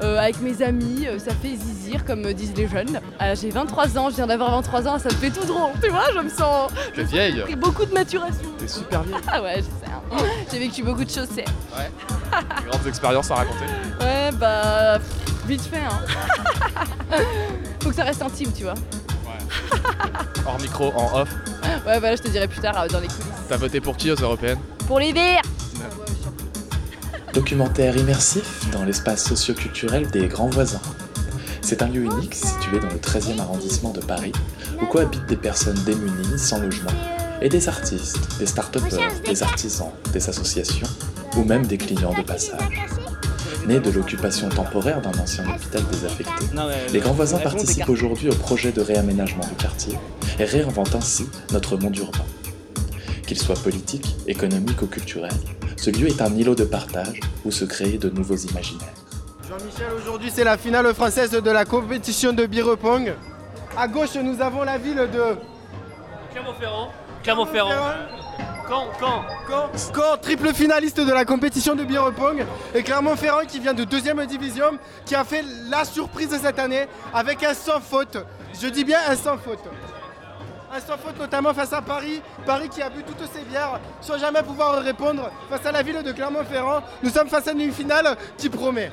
Euh, avec mes amis, ça fait zizir comme disent les jeunes. J'ai 23 ans, je viens d'avoir 23 ans, ça me fait tout drôle, tu vois, je me sens... T'es vieille J'ai pris beaucoup de maturation. T'es super vieille Ah ouais, je sais. hein. J'ai vécu beaucoup de choses, c'est... Ouais. Des grandes expériences à raconter Ouais, bah... pff, Vite fait, hein. Faut que ça reste intime, tu vois. Ouais. Hors micro, en off. Ouais, voilà, je te dirai plus tard dans les coulisses. T'as voté pour qui aux européennes? Pour les verts Documentaire immersif dans l'espace socio-culturel des Grands Voisins. C'est un lieu unique situé dans le 13e arrondissement de Paris où cohabitent des personnes démunies, sans logement, et des artistes, des start des artisans, des associations ou même des clients de passage. Né de l'occupation temporaire d'un ancien hôpital désaffecté, les Grands Voisins participent aujourd'hui au projet de réaménagement du quartier et réinventent ainsi notre monde urbain. Qu'il soit politique, économique ou culturel, ce lieu est un îlot de partage où se créent de nouveaux imaginaires. Jean-Michel, aujourd'hui c'est la finale française de la compétition de Birepong. À gauche, nous avons la ville de Clermont-Ferrand. Clermont-Ferrand. Quand Quand Caen, Caen, triple finaliste de la compétition de Birepong. Et Clermont-Ferrand qui vient de deuxième division, qui a fait la surprise de cette année avec un sans faute. Je dis bien un sans faute. Un sans faute notamment face à Paris. Paris qui a bu toutes ses bières sans jamais pouvoir répondre face à la ville de Clermont-Ferrand. Nous sommes face à une finale qui promet.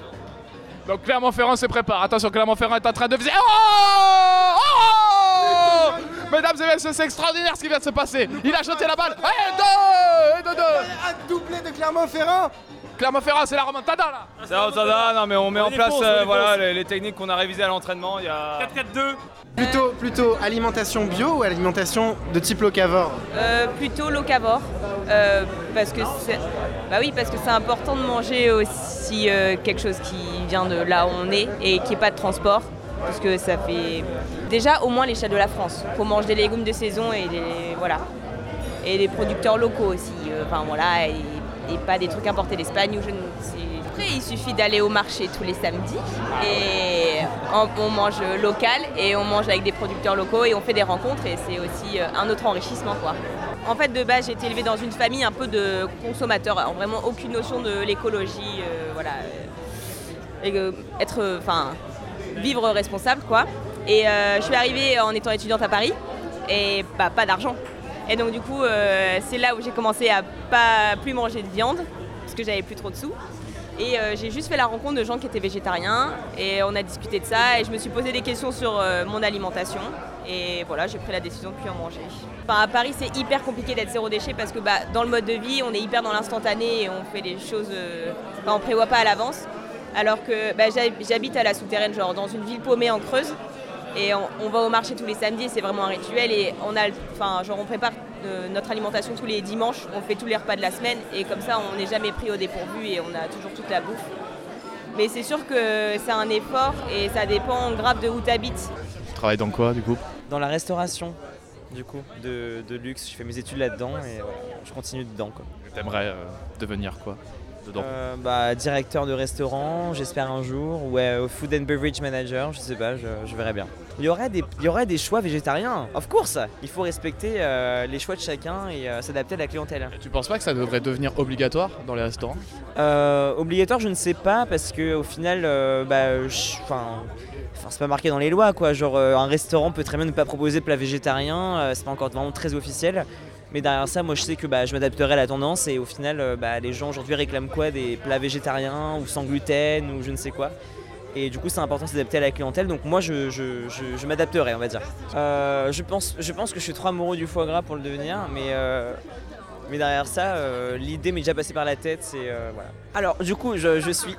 Donc Clermont-Ferrand se prépare. Attention, Clermont-Ferrand est en train de viser. Oh Oh Mesdames et messieurs, c'est extraordinaire ce qui vient de se passer. Il a jeté la balle. Et deux Et deux, deux Un doublé de Clermont-Ferrand Clermont-Ferrand, c'est la remontada là C'est la remontada, non mais on met en les place euh, les voilà, les, les techniques qu'on a révisées à l'entraînement. Il y a 4-4-2. Plutôt, plutôt alimentation bio ou alimentation de type locavore Euh, plutôt locavore. euh, parce que c'est. Bah oui, parce que c'est important de manger aussi euh, quelque chose qui vient de là où on est et qui n'est pas de transport. Parce que ça fait. Déjà, au moins l'échelle de la France. Faut manger des légumes de saison et des. Voilà. Et des producteurs locaux aussi. Enfin voilà. Et, et pas des trucs importés d'Espagne ou je ne sais. Après, il suffit d'aller au marché tous les samedis et on, mange local et on mange avec des producteurs locaux et on fait des rencontres et c'est aussi euh, un autre enrichissement quoi. En fait, de base, j'ai été élevée dans une famille un peu de consommateurs, vraiment aucune notion de l'écologie, euh, voilà, euh, être, enfin, vivre responsable quoi. Et je suis arrivée en étant étudiante à Paris et bah, pas d'argent. Et donc du coup, euh, c'est là où j'ai commencé à pas plus manger de viande parce que j'avais plus trop de sous. Et euh, j'ai juste fait la rencontre de gens qui étaient végétariens et on a discuté de ça et je me suis posé des questions sur euh, mon alimentation et voilà j'ai pris la décision de plus en manger. Enfin, à Paris c'est hyper compliqué d'être zéro déchet parce que bah, dans le mode de vie on est hyper dans l'instantané et on fait des choses, on prévoit pas à l'avance. Alors que bah, j'hab- j'habite à la souterraine, genre dans une ville paumée en Creuse et on, on va au marché tous les samedis, c'est vraiment un rituel et on a, enfin genre on prépare euh, notre alimentation tous les dimanches, on fait tous les repas de la semaine et comme ça on n'est jamais pris au dépourvu et on a toujours toute la bouffe. Mais c'est sûr que c'est un effort et ça dépend grave de où tu habites. Tu travailles dans quoi du coup? Dans la restauration, du coup, de, de luxe. Je fais mes études là-dedans et voilà, je continue dedans. Quoi. T'aimerais euh, devenir quoi dedans? Euh, bah, directeur de restaurant, j'espère un jour, ou euh, food and beverage manager, je sais pas, je, je verrai bien. Il y, aurait des, il y aurait des choix végétariens, of course Il faut respecter euh, les choix de chacun et euh, s'adapter à la clientèle. Tu penses pas que ça devrait devenir obligatoire dans les restaurants? Euh, obligatoire, je ne sais pas, parce que au final, bah, enfin, c'est pas marqué dans les lois, quoi. Genre, un restaurant peut très bien ne pas proposer de plat végétarien, c'est pas encore vraiment très officiel. Mais derrière ça, moi, je sais que bah, je m'adapterai à la tendance, et au final, bah, les gens aujourd'hui réclament quoi? Des plats végétariens ou sans gluten ou je ne sais quoi. Et du coup, c'est important de s'adapter à la clientèle. Donc moi, je, je- je- je m'adapterai, on va dire. Euh, je, pense, je pense que je suis trop amoureux du foie gras pour le devenir, mais, euh, mais derrière ça, euh, l'idée m'est déjà passée par la tête. C'est voilà. Alors, du coup, je, suis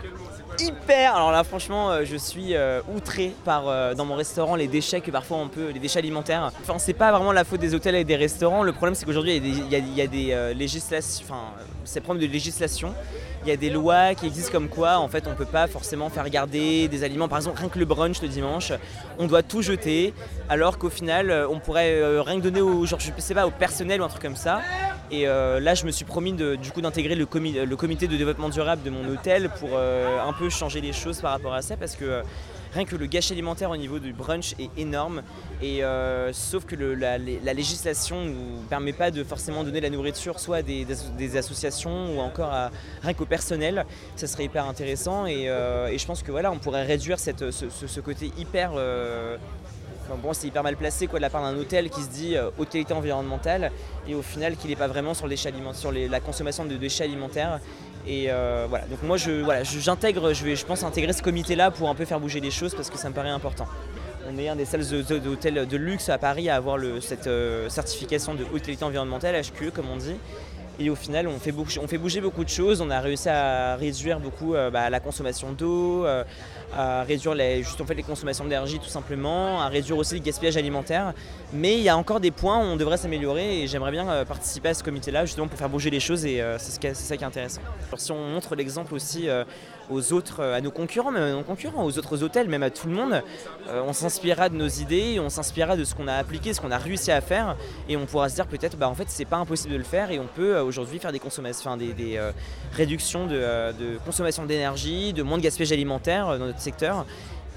hyper. Alors là, franchement, je suis outré par dans mon restaurant les déchets que parfois on peut, les déchets alimentaires. Enfin, c'est pas vraiment la faute des hôtels et des restaurants. Le problème, c'est qu'aujourd'hui, il y a des, y a- des législations. Enfin, c'est le problème de législation. Il y a des lois qui existent comme quoi, en fait, on peut pas forcément faire garder des aliments. Par exemple, rien que le brunch le dimanche, on doit tout jeter, alors qu'au final, euh, on pourrait euh, rien que donner au, genre, je au personnel ou un truc comme ça. Et euh, là, je me suis promis du coup d'intégrer le, comi- le comité de développement durable de mon hôtel pour un peu changer les choses par rapport à ça, parce que rien que le gâchis alimentaire au niveau du brunch est énorme. Et euh, sauf que la, la législation ne nous permet pas de forcément donner la nourriture soit à des, des asso- des associations ou encore à, rien qu'au personnel. Ça serait hyper intéressant et, euh, je pense que voilà, on pourrait réduire cette, ce, côté hyper euh, Enfin, bon, c'est hyper mal placé quoi, de la part d'un hôtel qui se dit euh, haute qualité environnementale et au final qui n'est pas vraiment sur, le déchet aliment- sur les- la consommation de déchets alimentaires. Et euh, voilà, donc moi je, voilà, j'intègre, je vais je pense intégrer ce comité là pour un peu faire bouger les choses parce que ça me paraît important. on est un des seuls hôtels- de luxe à Paris à avoir cette euh, certification de haute qualité environnementale, HQE comme on dit. Et au final, on fait, beaucoup- on fait bouger beaucoup de choses. On a réussi à réduire beaucoup euh, bah, la consommation d'eau, à réduire les, juste, en fait, les consommations d'énergie tout simplement, à réduire aussi le gaspillage alimentaire. Mais il y a encore des points où on devrait s'améliorer et j'aimerais bien euh, participer à ce comité-là justement pour faire bouger les choses et euh, c'est ça qui est intéressant. Alors, si on montre l'exemple aussi euh, aux autres, euh, à nos concurrents, même à nos concurrents, aux autres hôtels, même à tout le monde, euh, on s'inspirera de nos idées, on s'inspirera de ce qu'on a appliqué, ce qu'on a réussi à faire et on pourra se dire peut-être bah en fait c'est pas impossible de le faire et on peut euh, aujourd'hui faire des consommations, enfin, des, réductions de, consommation d'énergie, de moins de gaspillage alimentaire dans notre secteur.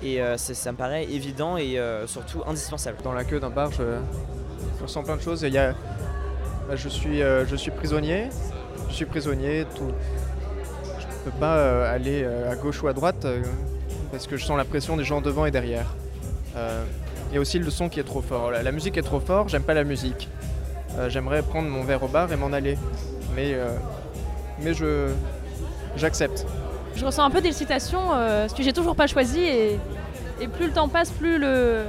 Et ça me paraît évident et surtout indispensable. Dans la queue d'un bar, je, je ressens plein de choses. Il y a- bah, je, suis, je suis prisonnier. Je suis prisonnier. Tout. Peux pas euh, aller euh, à gauche ou à droite euh, parce que je sens la pression des gens devant et derrière. Il y a aussi le son qui est trop fort. La, musique est trop fort, j'aime pas la musique. J'aimerais prendre mon verre au bar et m'en aller. Mais, mais je j'accepte. Je ressens un peu d'excitation parce que j'ai toujours pas choisi et, et plus le temps passe, plus le,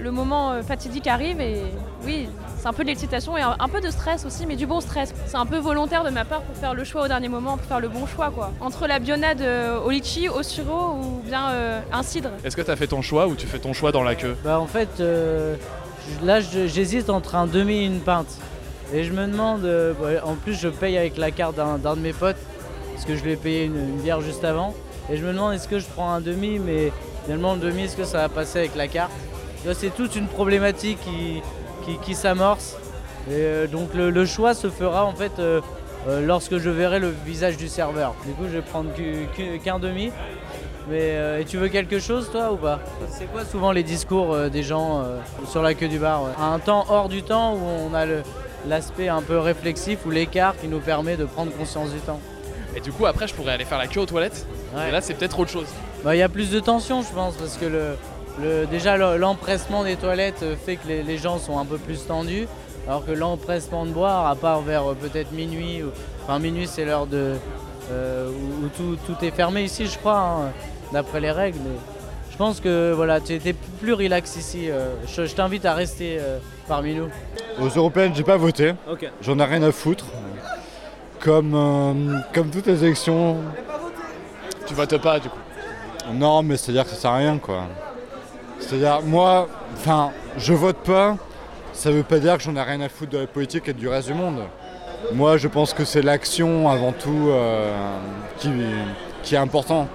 le moment fatidique arrive et oui, c'est un peu de l'excitation et un, un peu de stress aussi, mais du bon stress. C'est un peu volontaire de ma part pour faire le choix au dernier moment, pour faire le bon choix quoi. Entre la bionade euh, au litchi, au suro ou bien euh, un cidre. Est-ce que tu as fait ton choix ou tu fais ton choix dans la queue? Bah en fait, euh, là j'hésite entre un demi et une pinte. Et je me demande, euh, en plus je paye avec la carte d'un d'un de mes potes, parce que je lui ai payé une, une bière juste avant. Et je me demande est-ce que je prends un demi, mais finalement le demi, est-ce que ça va passer avec la carte? C'est toute une problématique qui, qui, qui s'amorce. Et euh, donc le, le choix se fera en fait euh, euh, lorsque je verrai le visage du serveur. Du coup je vais prendre qu'un demi. Mais et tu veux quelque chose toi ou pas? C'est quoi souvent les discours des gens sur la queue du bar ouais? Un temps hors du temps où on a l'aspect un peu réflexif ou l'écart qui nous permet de prendre conscience du temps? Et du coup, après, je pourrais aller faire la queue aux toilettes? Et là, c'est peut-être autre chose. Bah, Il y a plus de tension je pense parce que le, le- déjà le- l'empressement des toilettes euh, fait que les, les gens sont un peu plus tendus alors que l'empressement de boire à part vers euh, peut-être minuit, ou- enfin minuit c'est l'heure de euh, où, où tout, tout est fermé ici je crois hein, d'après les règles mais je pense que voilà tu étais plus relax ici euh, je, je t'invite à rester euh, parmi nous. Aux européennes, j'ai pas voté. Ok. J'en ai rien à foutre. Comme, euh, comme toutes les élections. Tu votes pas du coup Non, mais c'est-à-dire que ça sert à rien quoi. C'est-à-dire, moi, enfin, je vote pas, ça veut pas dire que j'en ai rien à foutre de la politique et du reste du monde. Moi, je pense que c'est l'action avant tout euh, qui, qui est important.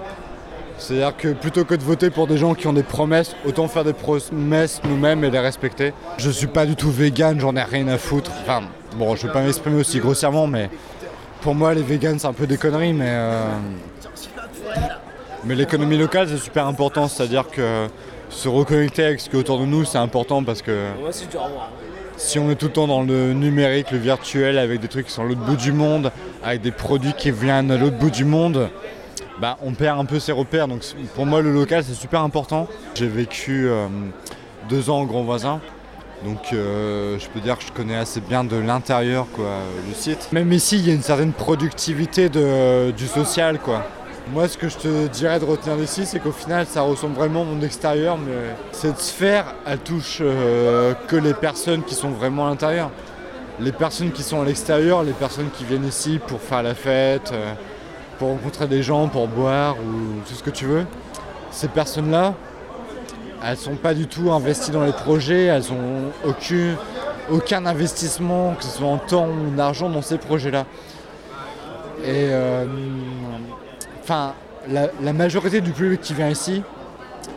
C'est-à-dire que plutôt que de voter pour des gens qui ont des promesses, autant faire des promesses nous-mêmes et les respecter. Je suis pas du tout vegan, j'en ai rien à foutre. Enfin, bon, je vais pas m'exprimer aussi grossièrement, mais pour moi, les vegans, c'est un peu des conneries, mais. euh, mais l'économie locale, c'est super important. C'est-à-dire que se reconnecter avec ce qui est autour de nous, c'est important parce que si on est tout le temps dans le numérique, le virtuel, avec des trucs qui sont à l'autre bout du monde, avec des produits qui viennent à l'autre bout du monde, bah, on perd un peu ses repères. Donc pour moi, le local, c'est super important. J'ai vécu euh, deux ans au Grand Voisin. Donc euh, je peux dire que je connais assez bien de l'intérieur quoi, le site. Même ici, il y a une certaine productivité de, du social. quoi. Moi, ce que je te dirais de retenir d'ici, c'est qu'au final, ça ressemble vraiment à mon extérieur, mais cette sphère, elle touche euh, que les personnes qui sont vraiment à l'intérieur. Les personnes qui sont à l'extérieur, les personnes qui viennent ici pour faire la fête, euh, pour rencontrer des gens, pour boire ou tout ce que tu veux, ces personnes-là, elles sont pas du tout investies dans les projets, elles ont aucun, aucun investissement, que ce soit en temps ou en argent, dans ces projets-là. Et euh, enfin, la, majorité du public qui vient ici,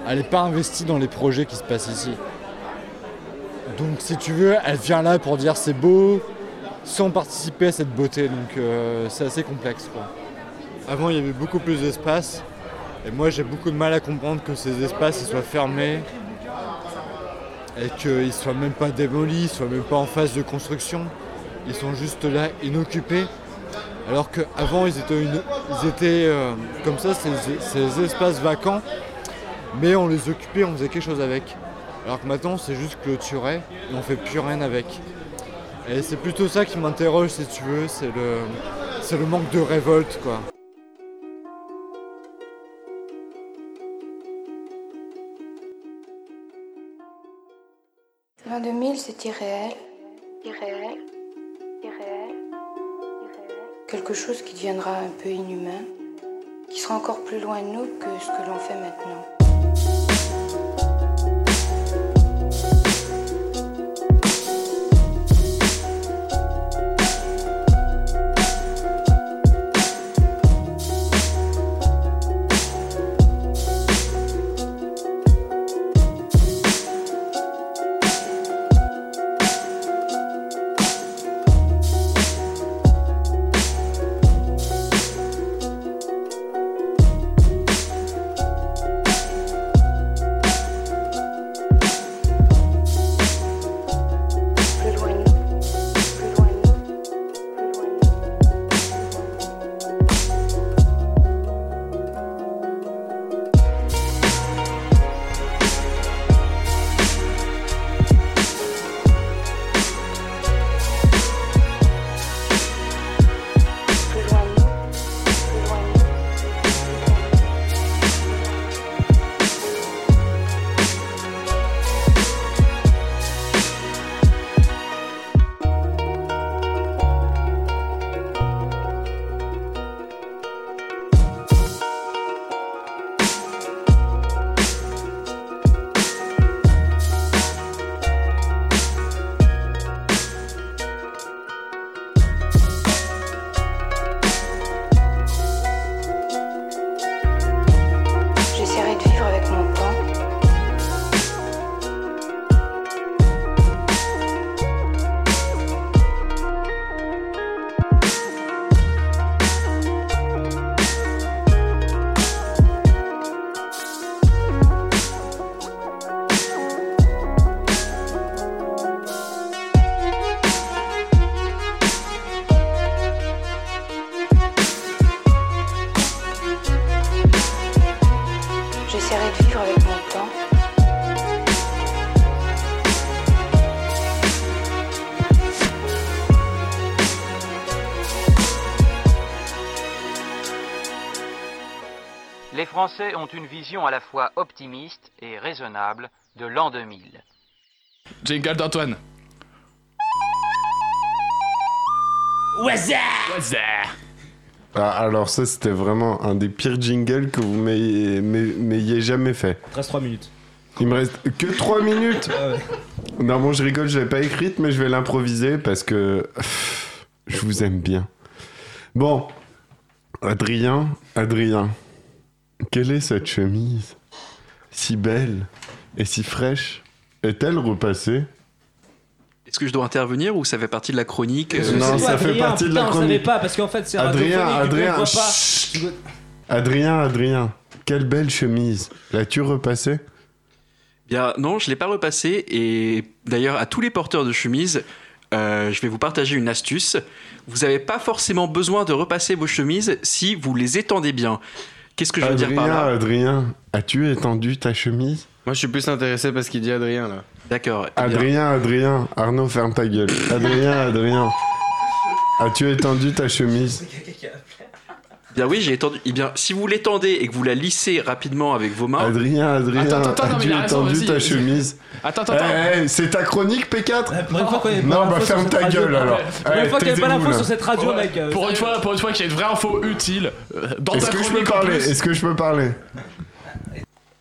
elle n'est pas investie dans les projets qui se passent ici. Donc si tu veux, elle vient là pour dire c'est beau, sans participer à cette beauté. Donc euh, c'est assez complexe. Avant, il y avait beaucoup plus d'espace. Et moi, j'ai beaucoup de mal à comprendre que ces espaces soient fermés et qu'ils soient même pas démolis, ils soient même pas en phase de construction. Ils sont juste là, inoccupés. Alors qu'avant, ils étaient, une- ils étaient euh, comme ça, ces, ces espaces vacants, mais on les occupait, on faisait quelque chose avec. Alors que maintenant, c'est juste clôturé et on fait plus rien avec. Et c'est plutôt ça qui m'interroge, si tu veux, c'est le, c'est le manque de révolte, quoi. L'an 2000, c'est irréel. Irréel. Irréel. Quelque chose qui deviendra un peu inhumain, qui sera encore plus loin de nous que ce que l'on fait maintenant. Français ont une vision à la fois optimiste et raisonnable de l'an 2000. Jingle d'Antoine. What's Ah, alors ça, c'était vraiment un des pires jingles que vous m'ayez m'ay- m'ayez jamais fait. Il te reste 3 minutes. Il me reste que 3 minutes Non, bon, je rigole, je l'avais pas écrite, mais je vais l'improviser parce que je vous aime bien. Bon, Adrien, Adrien, quelle est cette chemise Si belle et si fraîche? Est-elle repassée? Est-ce que je dois intervenir ou ça fait partie de la chronique euh, Non, ça fait partie de la On savait chronique. pas parce qu'en fait c'est Adrien, coup, Adrien, pas. vois- Adrien, Adrien, quelle belle chemise L'as-tu repassée? Bien, non, je l'ai pas repassé. Et d'ailleurs, à tous les porteurs de chemises, euh, je vais vous partager une astuce. Vous n'avez pas forcément besoin de repasser vos chemises si vous les étendez bien. Qu'est-ce que je veux dire par Adrien, là Adrien, as-tu étendu ta chemise Moi, je suis plus intéressé parce qu'il dit Adrien là. D'accord. eh Adrien, Adrien, Arnaud, ferme ta gueule. Adrien, Adrien, as-tu étendu ta chemise? Bien oui, j'ai étendu. Eh bien, si vous l'étendez et que vous la lissez rapidement avec vos mains. Adrien, Adrien, Attends, attends, attends, as-tu a étendu vas-y, ta chemise Attends, attends, attends. Eh, eh, c'est ta chronique, P4 Pour une fois qu'on est pas Non, bah ferme ta radio. gueule alors. Pour une fois qu'il n'y avait pas taisez-vous, l'info sur cette radio, Ouais, mec. euh, pour, une fois, pour une fois qu'il y a une vraie info utile dans Est-ce ta que je peux chronique. Est-ce que je peux parler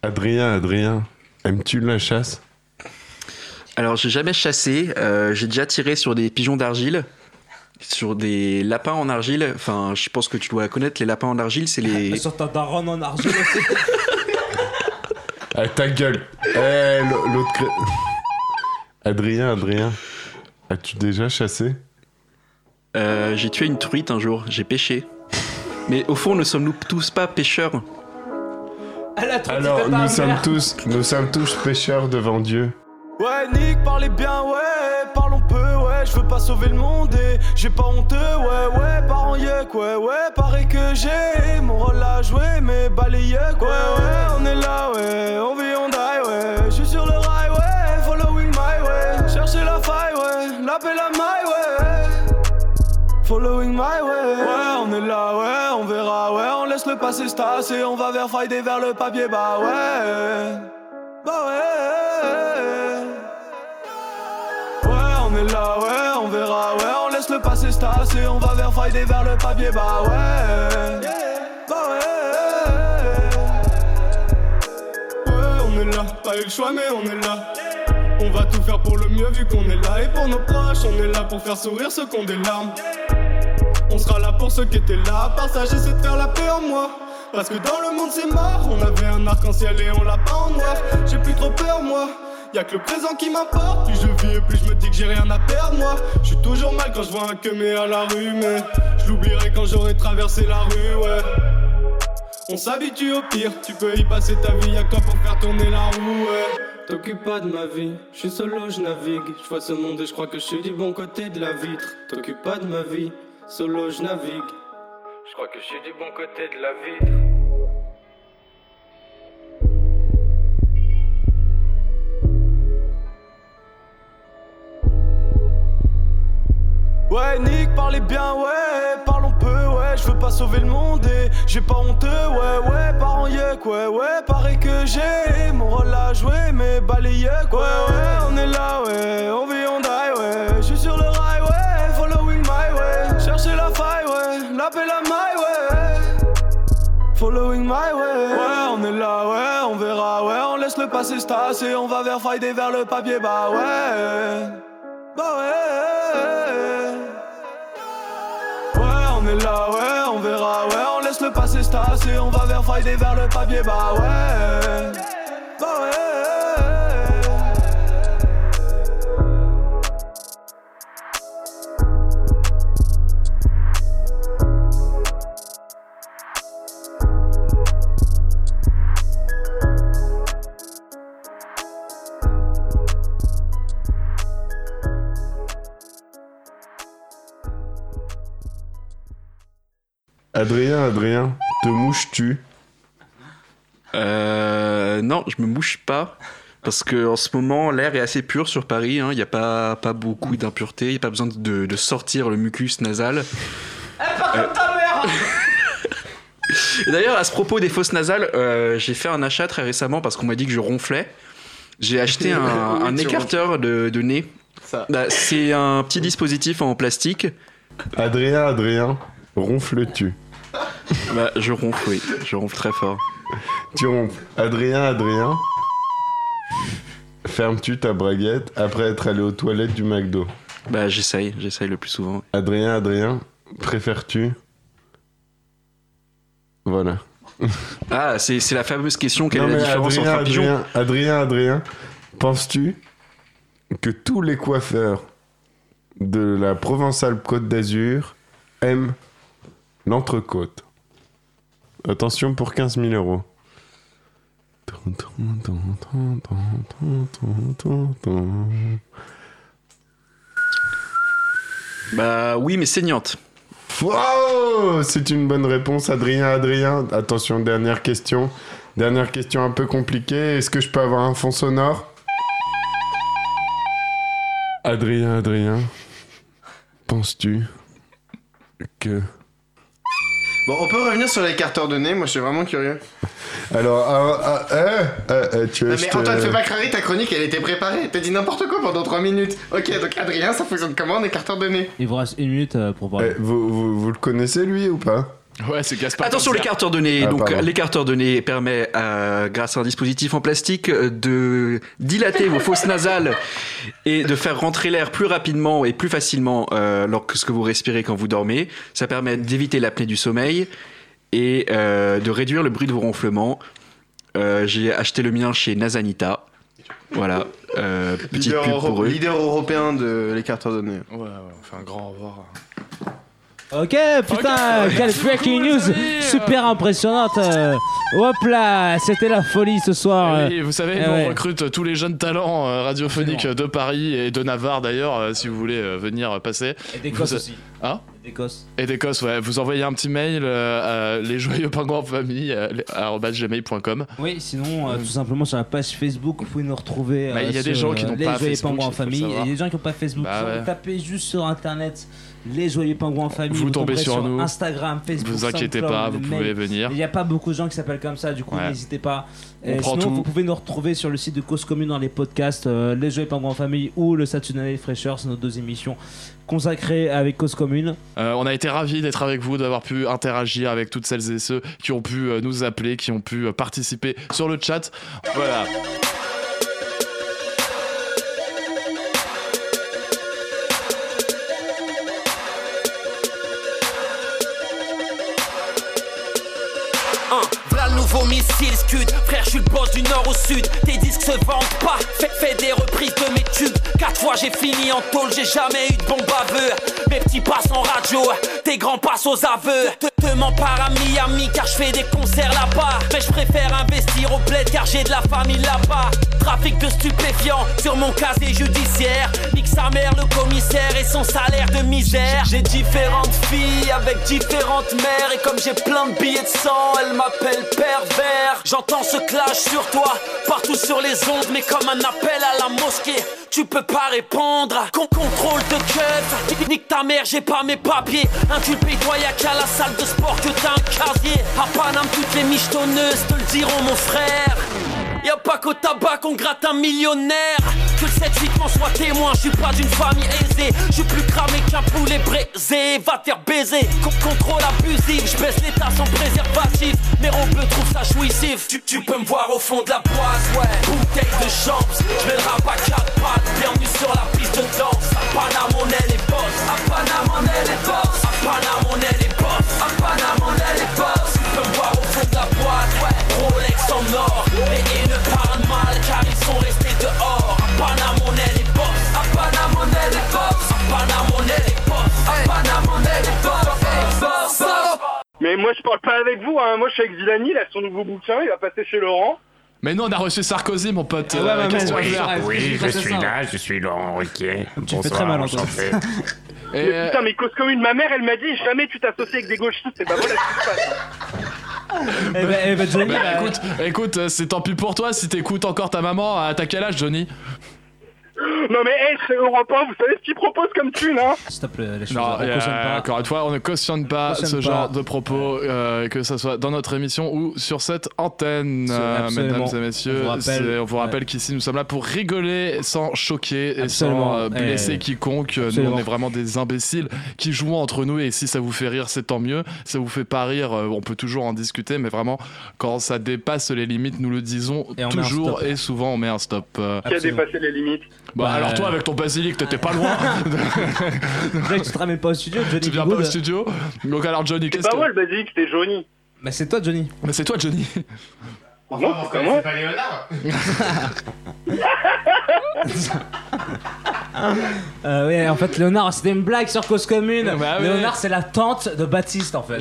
Adrien, Adrien, aimes-tu la chasse? Alors, j'ai jamais chassé. euh, j'ai déjà tiré sur des pigeons d'argile, sur des lapins en argile. Enfin, je pense que tu dois connaître les lapins en argile. C'est les. Sur ta daronne en argile aussi. Eh, ta gueule Eh, l'autre... Adrien, Adrien, as-tu déjà chassé? Euh, j'ai tué une truite un jour. J'ai pêché. Mais au fond, ne sommes-nous tous pas pêcheurs? Alors, nous sommes tous, nous sommes tous pécheurs devant Dieu. Ouais, Nick, parlez bien, ouais, parlons je veux pas sauver le monde et j'ai pas honteux, ouais, ouais, par en yuck, ouais, ouais, pareil que j'ai. Mon rôle à jouer, mais balayé, ouais, ouais, on est là, ouais, on vit, on die, ouais, je suis sur le rail, ouais, following my way, chercher la faille, ouais, la la maille, following my way, ouais, on est là, ouais, on verra, ouais, on laisse le passé se tasser, on va vers Friday, vers le papier, bah ouais, bah ouais. On est là, ouais, on verra, ouais, on laisse le passé se tasser, on va vers Friday, vers le papier, bah ouais. Bah ouais. Ouais, on est là, pas eu le choix, mais on est là. On va tout faire pour le mieux vu qu'on est là et pour nos proches, on est là pour faire sourire ceux qui ont des larmes. On sera là pour ceux qui étaient là, partager c'est de faire la paix en moi. Parce que dans le monde c'est mort, on avait un arc-en-ciel et on l'a pas en noir. J'ai plus trop peur moi. Y'a que le présent qui m'importe, plus je vis et plus je me dis que j'ai rien à perdre moi. Je suis toujours mal quand je vois un queumé à la rue, mais je l'oublierai quand j'aurai traversé la rue, ouais. On s'habitue au pire, tu peux y passer ta vie, y'a que toi pour faire tourner la roue, ouais. T'occupe pas de ma vie, je suis solo, je navigue. Je vois ce monde et je crois que je suis du bon côté de la vitre. T'occupe pas de ma vie, solo, je navigue. Je crois que je suis du bon côté de la vitre. Ouais, Nick, parlez bien, ouais, parlons peu, ouais, je veux pas sauver le monde et j'ai pas honteux, ouais, ouais, parents yuck, ouais, ouais, pareil que j'ai. Mon rôle à jouer, mais balayé, ouais, ouais, on est là, ouais, on vit, on die, ouais, je suis sur le rail, ouais, following my way, chercher la faille, ouais, la la maille, ouais, following my way, ouais, on est là, ouais, on verra, ouais, on laisse le passé se tasser, on va vers Friday, vers le papier, bah ouais, bah ouais. Là, ouais, on verra, ouais, on laisse le passé se on va vers Friday, vers le papier, bah ouais. Bah ouais. Adrien, Adrien, te mouches-tu? Euh, non, je me mouche pas. Parce que en ce moment, l'air est assez pur sur Paris. hein. Il n'y a pas, pas beaucoup d'impuretés. Il n'y a pas besoin de, de sortir le mucus nasal. comme ta mère Et D'ailleurs, à ce propos des fosses nasales, euh, j'ai fait un achat très récemment parce qu'on m'a dit que je ronflais. J'ai acheté un, Oui, un écarteur de, de nez. Bah, c'est un petit dispositif en plastique. Adrien, Adrien, ronfles-tu? Bah, je ronfle, oui. Je ronfle très fort. Tu ronfles. Adrien, Adrien, fermes-tu ta braguette après être allé aux toilettes du McDo? Bah, j'essaye, j'essaye le plus souvent. Adrien, Adrien, préfères-tu? Voilà. Ah, c'est la fameuse question quelle Non, est la différence Adrien, entre un pigeon Adrien, Adrien, Adrien, penses-tu que tous les coiffeurs de la Provence-Alpes-Côte d'Azur aiment l'entrecôte? Attention pour 15 000 euros. Bah oui, mais saignante. Wow C'est une bonne réponse, Adrien. Adrien, attention, dernière question. Dernière question un peu compliquée. Est-ce que je peux avoir un fond sonore? Adrien, Adrien, penses-tu que... Bon, on peut revenir sur l'écarteur de nez, moi je suis vraiment curieux. Alors, ah, ah, eh, eh, eh, tu veux Non, je mais te- Antoine, fais pas craquer ta chronique, elle était préparée. T'as dit n'importe quoi pendant 3 minutes. Ok, donc Adrien, ça fonctionne comment un écarteur de nez? Il vous reste une minute euh, pour parler. Eh, vous, vous, vous le connaissez lui ou pas? Ouais, c'est Gaspard. Attention, l'écarteur de nez. Ah, Donc, l'écarteur de nez permet, euh, grâce à un dispositif en plastique, de dilater vos fosses nasales et de faire rentrer l'air plus rapidement et plus facilement euh, lorsque vous respirez quand vous dormez. Ça permet d'éviter l'apnée du sommeil et euh, de réduire le bruit de vos ronflements. Euh, J'ai acheté le mien chez Nazanita. Voilà, euh, petite leader, pub euro- pour eux. leader européen de l'écarteur de nez. Ouais, ouais, on fait un grand au revoir. Ok, putain, quelle breaking news super impressionnante. euh. Hop là, c'était la folie ce soir. Eh oui, euh. vous savez, Eh nous, on recrute tous les jeunes talents euh, radiophoniques de Paris et de Navarre d'ailleurs, euh, si vous voulez venir passer. Et Vous a- aussi. Hein D'Écosse. Et d'Écosse, ouais. Vous envoyez un petit mail à les joyeux pingouins en famille gmail.com. Oui, sinon, tout simplement sur la page Facebook, vous pouvez nous retrouver. Bah, il y a des gens qui n'ont pas Facebook, il y a des gens qui n'ont pas Facebook. Vous tapez juste sur internet les Joyeux Pingouins en famille. Vous tombez sur nous. Instagram, Facebook. Vous inquiétez SoundCloud, pas, vous pouvez venir. Il n'y a pas beaucoup de gens qui s'appellent comme ça, du coup, Ouais. n'hésitez pas. On Et prend sinon, tout. vous pouvez nous retrouver sur le site de Cause Commune dans les podcasts euh, Les Joyeux Pingouins en famille ou le Saturday Fraîcheur. C'est nos deux émissions consacrées avec Cause Commune. Euh, on a été ravis d'être avec vous, d'avoir pu interagir avec toutes celles et ceux qui ont pu euh, nous appeler, qui ont pu euh, participer sur le chat. Voilà. V'là le nouveau missile scud. Frère je suis le boss du nord au sud. Tes disques se vendent pas. Fais, des reprises de mes tubes. Quatre fois j'ai fini en tôle J'ai jamais eu de bon baveux. Mes petits passent en radio Tes grands passent aux aveux. Te, te pas à Miami Car je fais des concerts là-bas. Mais je préfère investir au bled Car j'ai de la famille là-bas. Trafic de stupéfiants Sur mon casier judiciaire. Nique sa mère le commissaire Et son salaire de misère. J'ai différentes filles Avec différentes mères Et comme j'ai plein de billets de sang Elle m'appelle pervers J'entends ce clash sur toi Partout sur les ondes Mais comme un appel à la mosquée tu peux pas répondre. Con contrôle de keuf. Nique ta mère j'ai pas mes papiers. Inculpé toi y'a qu'à la salle de sport que t'as un casier. À Paname toutes les michetonneuses te le diront mon frère Y'a pas qu'au tabac qu'on gratte un millionnaire. Que le 7-8 m'en soit témoin Je suis pas d'une famille aisée. Je suis plus cramé qu'un poulet braisé. Va te faire baiser. Con- Contrôle abusif. Je baisse l'état sans préservatif. Mais on peut trouve ça jouissif. Tu, tu peux me voir au fond de la boise Ouais. Bouteille de champs Je le rap à quatre pattes. Bienvenue sur la piste de danse. À Paname on est les boss. À Paname on est les boss. À Paname on est les boss. À Paname on est les boss. Tu peux me voir au fond de la boîte. Ouais En ils ne parlent mal car ils sont restés dehors À Paname on est les boss À Paname on est les boss À Paname on est les boss À Paname on est les boss. Mais moi je parle pas avec vous, hein. moi je suis avec Zilani, il a son nouveau bouquin, il va passer chez Laurent. Mais nous, on a reçu Sarkozy, mon pote. Ah ouais, Euh, ouais, ouais, ouais, Oui, je suis là, je suis Laurent Ruquier. Tu Bonsoir, fais très mal, enchanté. Et, Mais euh, putain mais cause commune, ma mère elle m'a dit jamais tu t'associes avec des gauchistes, et bah voilà ce qui se passe. Eh ben, eh ben, Johnny, bah, bah, écoute, écoute, euh, c'est tant pis pour toi si t'écoutes encore ta maman. À t'as quel âge, Johnny? Non mais hey, c'est Europe 1, vous savez ce qu'ils proposent comme thune hein S'il te plaît, les choses, Non, on euh, cautionne pas. encore une fois, on ne cautionne pas Cautionne ce pas. genre de propos, euh, que ce soit dans notre émission ou sur cette antenne, euh, mesdames et messieurs. On vous rappelle- C'est- on vous rappelle ouais. qu'ici, nous sommes là pour rigoler sans choquer et Absolument. sans euh, blesser Eh, quiconque. Nous, on est vraiment des imbéciles qui jouons entre nous et si ça vous fait rire, c'est tant mieux. Si ça vous fait pas rire, euh, on peut toujours en discuter, mais vraiment, quand ça dépasse les limites, nous le disons Et toujours stop. et souvent, on met un stop. euh. Qui a dépassé les limites Bah, Bah, alors toi, avec ton basilic, t'étais pas loin. Déjà tu te ramènes pas au studio, Johnny. tu viens pas au studio. Donc alors, Johnny, C'est qu'est-ce pas que... moi le basique, c'était Johnny. Bah, c'est toi, Johnny. Mais c'est toi, Johnny. non, c'est pas moi. Euh, oui, en fait, Léonard, c'était une blague sur Cause Commune. Bah ouais. Léonard, c'est la tante de Baptiste, en fait.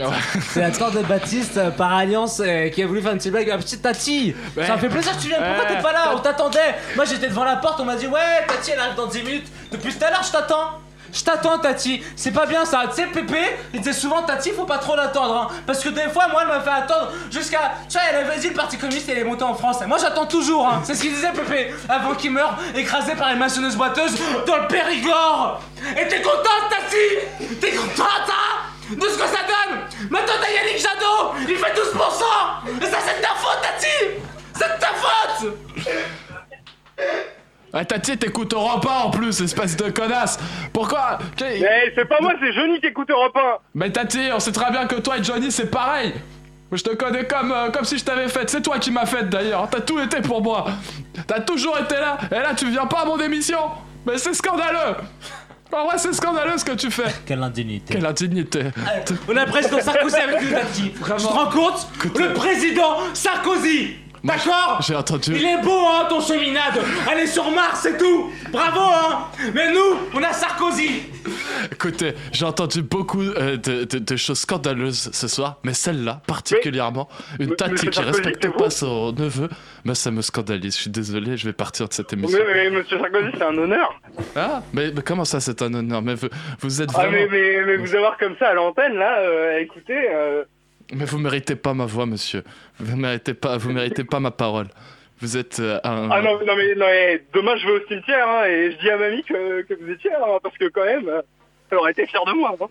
C'est la tante de Baptiste euh, par alliance euh, qui a voulu faire une petite blague. Ah, petite Tati, Ouais. ça me fait plaisir que tu viennes. Pourquoi t'es pas là On t'attendait. Moi, j'étais devant la porte, on m'a dit, ouais, Tati, elle arrive dans 10 minutes. Depuis tout à l'heure, je t'attends. Je t'attends, Tati. C'est pas bien ça. Tu sais, Pépé, il disait souvent, Tati, faut pas trop l'attendre. hein. Parce que des fois, moi, elle m'a fait attendre jusqu'à. Tu vois, elle avait dit le Parti communiste, elle est montée en France. Moi, j'attends toujours. hein. C'est ce qu'il disait, Pépé, avant qu'il meure, écrasé par les maçonneuses boiteuses dans le Périgord. Et t'es contente, Tati? T'es contente, hein? De ce que ça donne? Maintenant, t'as Yannick Jadot Il fait 12% Et ça, c'est de ta faute, Tati C'est de ta faute Ah, Tati, t'écoutes Europe 1 en plus, espèce de connasse. Pourquoi? Mais c'est pas moi, c'est Johnny qui écoute Europe 1. Mais Tati, on sait très bien que toi et Johnny, c'est pareil. Je te connais comme, euh, comme si je t'avais faite. C'est toi qui m'as faite d'ailleurs. T'as tout été pour moi. T'as toujours été là. Et là, tu viens pas à mon émission. Mais c'est scandaleux. En vrai, c'est scandaleux ce que tu fais. Quelle indignité. Quelle indignité. On a presque Sarkozy avec nous, Tati. Tu te rends compte? Le président Sarkozy D'accord J'ai entendu. Il est beau, hein, ton cheminade Aller sur Mars, c'est tout Bravo, hein Mais nous, on a Sarkozy Écoutez, j'ai entendu beaucoup euh, de, de- de choses scandaleuses ce soir, mais celle-là particulièrement, une monsieur qui Sarkozy, respecte pas son neveu, mais ça me scandalise. Je suis désolé, je vais partir de cette émission. Mais, mais, monsieur Sarkozy, c'est un honneur. Ah, mais, mais comment ça, c'est un honneur? Mais vous, vous êtes Ah, vraiment. mais, mais, mais vous avoir comme ça à l'antenne, là, euh, écoutez. euh, Mais vous méritez pas ma voix, monsieur. Vous méritez pas, vous méritez pas ma parole. Vous êtes euh, un. Ah non, non, mais, non, mais demain je vais au cimetière hein, et je dis à mamie que, que vous étiez là, hein, parce que quand même, elle aurait été fière de moi. hein.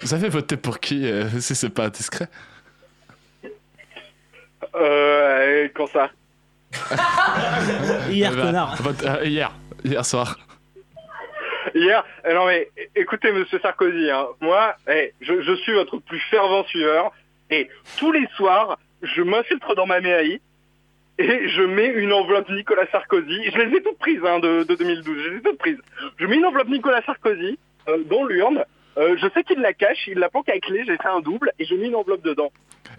Vous avez voté pour qui, euh, si c'est pas indiscret? Euh, quand ça? Hier, ben, connard. vote- euh, hier, hier soir. Hier, euh, non mais écoutez Monsieur Sarkozy, hein, moi, eh, je, je suis votre plus fervent suiveur et tous les soirs, je m'infiltre dans ma MAI et je mets une enveloppe Nicolas Sarkozy. Je les ai toutes prises hein, de, de 2012, je les ai toutes prises. Je mets une enveloppe Nicolas Sarkozy euh, dans l'urne. Euh, je sais qu'il la cache, il la planque à clé, j'ai fait un double et je mets une enveloppe dedans.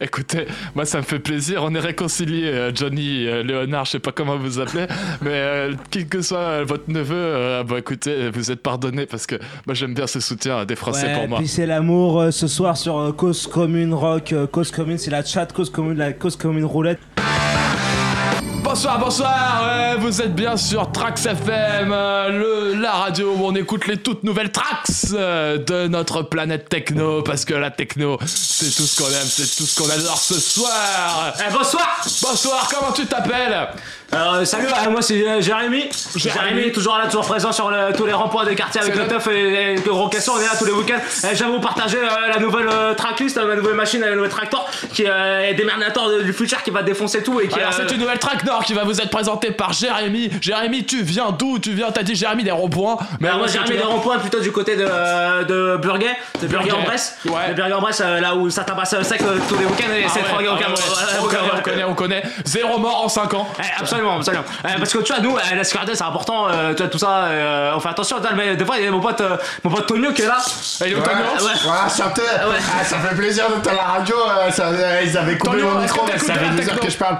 Écoutez, moi ça me fait plaisir, on est réconciliés, euh, Johnny, euh, Léonard, je sais pas comment vous appelez, mais euh, qui que soit euh, votre neveu, euh, bah écoutez, vous êtes pardonné parce que moi j'aime bien ce soutien des Français Ouais, pour moi. Puis c'est l'amour euh, ce soir sur Cause Commune Rock. Cause Commune, c'est la chat Cause Commune, la Cause Commune Roulette. Bonsoir, bonsoir, euh, vous êtes bien sur Trax FM, euh, le, la radio où on écoute les toutes nouvelles tracks euh, de notre planète techno, parce que la techno, c'est tout ce qu'on aime, c'est tout ce qu'on adore ce soir. Eh, bonsoir Bonsoir, comment tu t'appelles? Euh, salut, euh, moi c'est euh, Jérémy. Jérémy, toujours là, toujours présent sur le- tous les ronds-points des quartiers avec le teuf et, et le gros caisson, on est là tous les week-ends. Et je vais vous partager euh, la nouvelle euh, tracklist, euh, la nouvelle machine, la nouvelle tractor qui euh, est Démernator de- du futur qui va défoncer tout et qui Alors euh, c'est une nouvelle track Nord qui va vous être présentée par Jérémy. Jérémy, tu viens d'où? Tu viens, t'as dit Jérémy des ronds-points. Mais où moi remis des ronds-points plutôt du côté de, euh, de Burguet, de Burguet en. Bresse. Ouais. De Burguet en Bresse, euh, là où ça tabasse sec euh, tous les week-ends et Ah c'est ouais, trop ah au connaît, on connaît, on connaît. Zéro mort en 5 ans. Eh, absolument, absolument. Eh, parce que tu vois, nous, eh, la sécurité c'est important, euh, tu vois, tout ça, euh, on fait attention. Mais des fois, il y a mon pote, euh, mon pote Tonio qui est là. Et il est Ouais, Tonio ouais, chanteur. Ouais. Ah, ça fait plaisir d'être à la radio. euh, ça- euh, ils avaient coupé Tonio, mon est-ce que micro, mais t'écoutes ça de fait la deux heures techno que je parle.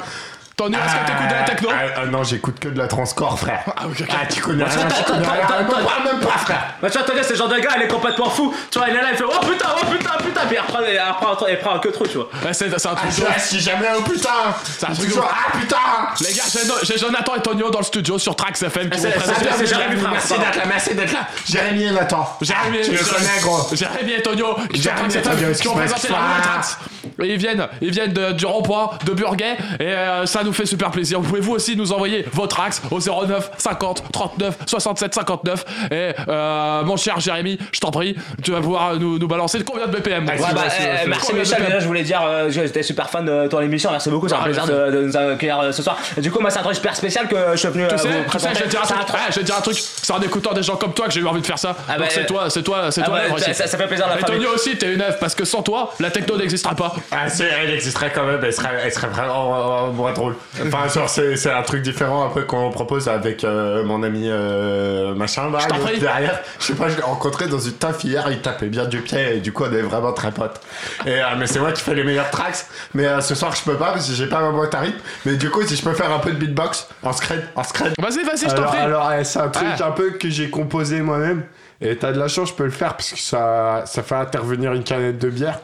Tonio, est-ce que t'écoutes de la techno ah, ah, non, j'écoute que de la transcore, frère. Ah, ok, ok. Ah, tu connais rien, tu connais rien. parle même pas, frère. Bah, tu vois, c'est le genre de gars, il est complètement fou. Tu vois, il est là, il fait Oh putain, oh putain, putain. Puis il reprend, il reprend, il prend un que trop, tu vois. Ouais, c'est c'est un Ah, truc de je reste jamais au putain. C'est un truc de ah putain. Les gars, j'ai- j'ai Jonathan et Tonio dans le studio sur Trax FM qui Ah, vont c'est- présenter. c'est- c'est Jérémy, frère. Merci d'être là, merci d'être là. Jérémy et Nathan. Jérémy, Ah, tu le Jérémy- connais, gros. Jérémy et Tonio qui sont Jérémy Trax et FM, Tonio, qui ont excuse-moi, présenté la excuse-moi. Trax. Et ils viennent, ils viennent de- du rond-point de Burguet et euh, ça nous fait super plaisir. Vous pouvez vous aussi nous envoyer vos tracks au 09 50 39 67 59 et euh, mon cher Jérémy, je t'en prie, tu vas pouvoir nous, nous balancer combien de BPM Ouais, bah, eh, merci de Michel, BPM? déjà je voulais dire, euh, j'étais super fan de ton émission, merci beaucoup, c'est un Ah, plaisir de, de nous accueillir euh, ce soir. Et du coup, moi c'est un truc super spécial que je suis venu Tu sais, vous tu sais, présenter. je vais te dire un truc, ouais, je vais te dire un truc, c'est en écoutant des gens comme toi que j'ai eu envie de faire ça. Ah Donc bah, c'est toi, c'est toi, c'est ah toi bah, l'œuvre ça- ici. ça- ça fait plaisir de la Et. Tonio aussi, t'es une œuvre parce que sans toi, la techno n'existera pas. Ah, elle existerait quand même, elle serait, elle serait vraiment moins drôle. Enfin, genre, c'est, un truc différent peu qu'on propose avec euh, mon ami euh, machin là, prie. derrière. Je sais pas, je l'ai rencontré dans une taf hier, il tapait bien du pied et du coup, on est vraiment très potes. Et, euh, mais c'est moi qui fais les meilleurs tracks. Mais euh, ce soir, je peux pas parce que j'ai pas ma boîte à rythme. Mais du coup, si je peux faire un peu de beatbox en scred, en scred. Vas-y, vas-y, je t'en prie. alors, eh, c'est un truc Ah. un peu que j'ai composé moi-même. Et t'as de la chance, je peux le faire parce que ça, ça fait intervenir une canette de bière.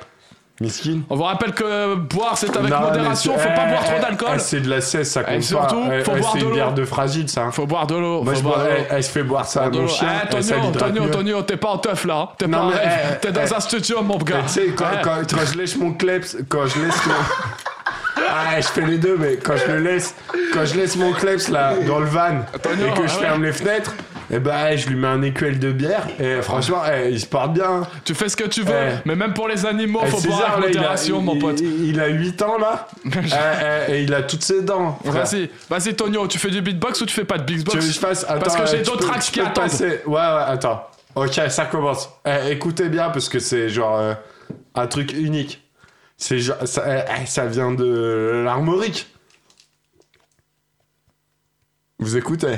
Miskin. On vous rappelle que boire c'est avec Non, modération, faut pas eh, boire trop d'alcool. eh, C'est de la cesse, ça compte surtout, pas. Eh, faut eh, boire C'est de une bière de fragile, ça. Faut boire de l'eau. Moi, faut je boire elle, se fait boire ça à mon chien. Tonio, Tonio. Tonio, t'es pas en teuf là. hein. T'es pas T'es dans un studio, mon gars. Tu sais, quand, je lèche mon kleps, quand je laisse mon... Ah, je fais les deux, mais quand je le laisse, quand je laisse mon kleps là dans le van et que je ah ferme les fenêtres, et ben je lui mets un écuelle de bière et franchement, eh, il se porte bien. Tu fais ce que tu veux, Eh. mais même pour les animaux, Eh, faut boire avec modération, mon pote. Il, il a 8 ans là, Eh, eh, et il a toutes ses dents. Vas-y, vas-y, Tonio, tu fais du beatbox ou tu fais pas de Tu beatbox veux que je fasse? Parce Attends, que euh, j'ai tu d'autres tracks tu qui attendent. passer- Ouais, ouais, attends. Ok, ça commence. Eh, écoutez bien parce que c'est genre euh, un truc unique. C'est genre, ça, eh, eh, ça vient de l'armorique. Vous écoutez?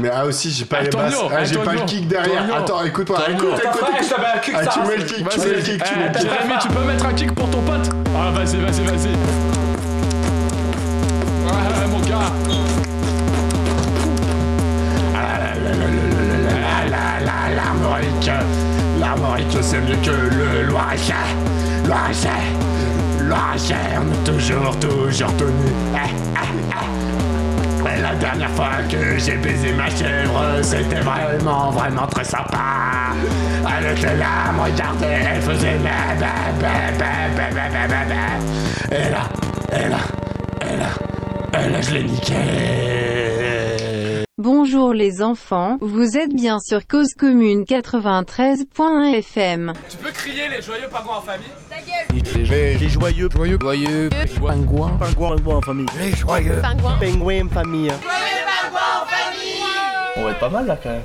Mais ah aussi, j'ai pas les Antonio, basses. Ah, j'ai pas le kick derrière. Attends, écoute-moi. Écoute, Ah, ça tu mets le kick, tu mets le kick, tu mets le Eh, kick. Jérémy, tu peux mettre un kick pour ton pote Ah, vas-y, vas-y, vas-y. Ah, mon gars. L'Armorique, l'Armorique, c'est mieux que le Loiret-Cher. Loiret-Cher, Loiret-Cher, on est toujours, toujours tenus la dernière fois que j'ai baisé ma chèvre, c'était vraiment, vraiment très sympa. Avec là, lame, regardez, elle faisait ba ba Et là, et là, et là, et là, je l'ai niqué. Bonjour les enfants, vous êtes bien sur Cause Commune 93.1 FM. Tu peux crier les joyeux pingouins en famille Les joyeux, joyeux, joyeux, pingouins, pingouins, pingouins en famille. Les joyeux, Pingouins. pingouins en famille. Joyeux pingouins en famille On va être pas mal là quand même.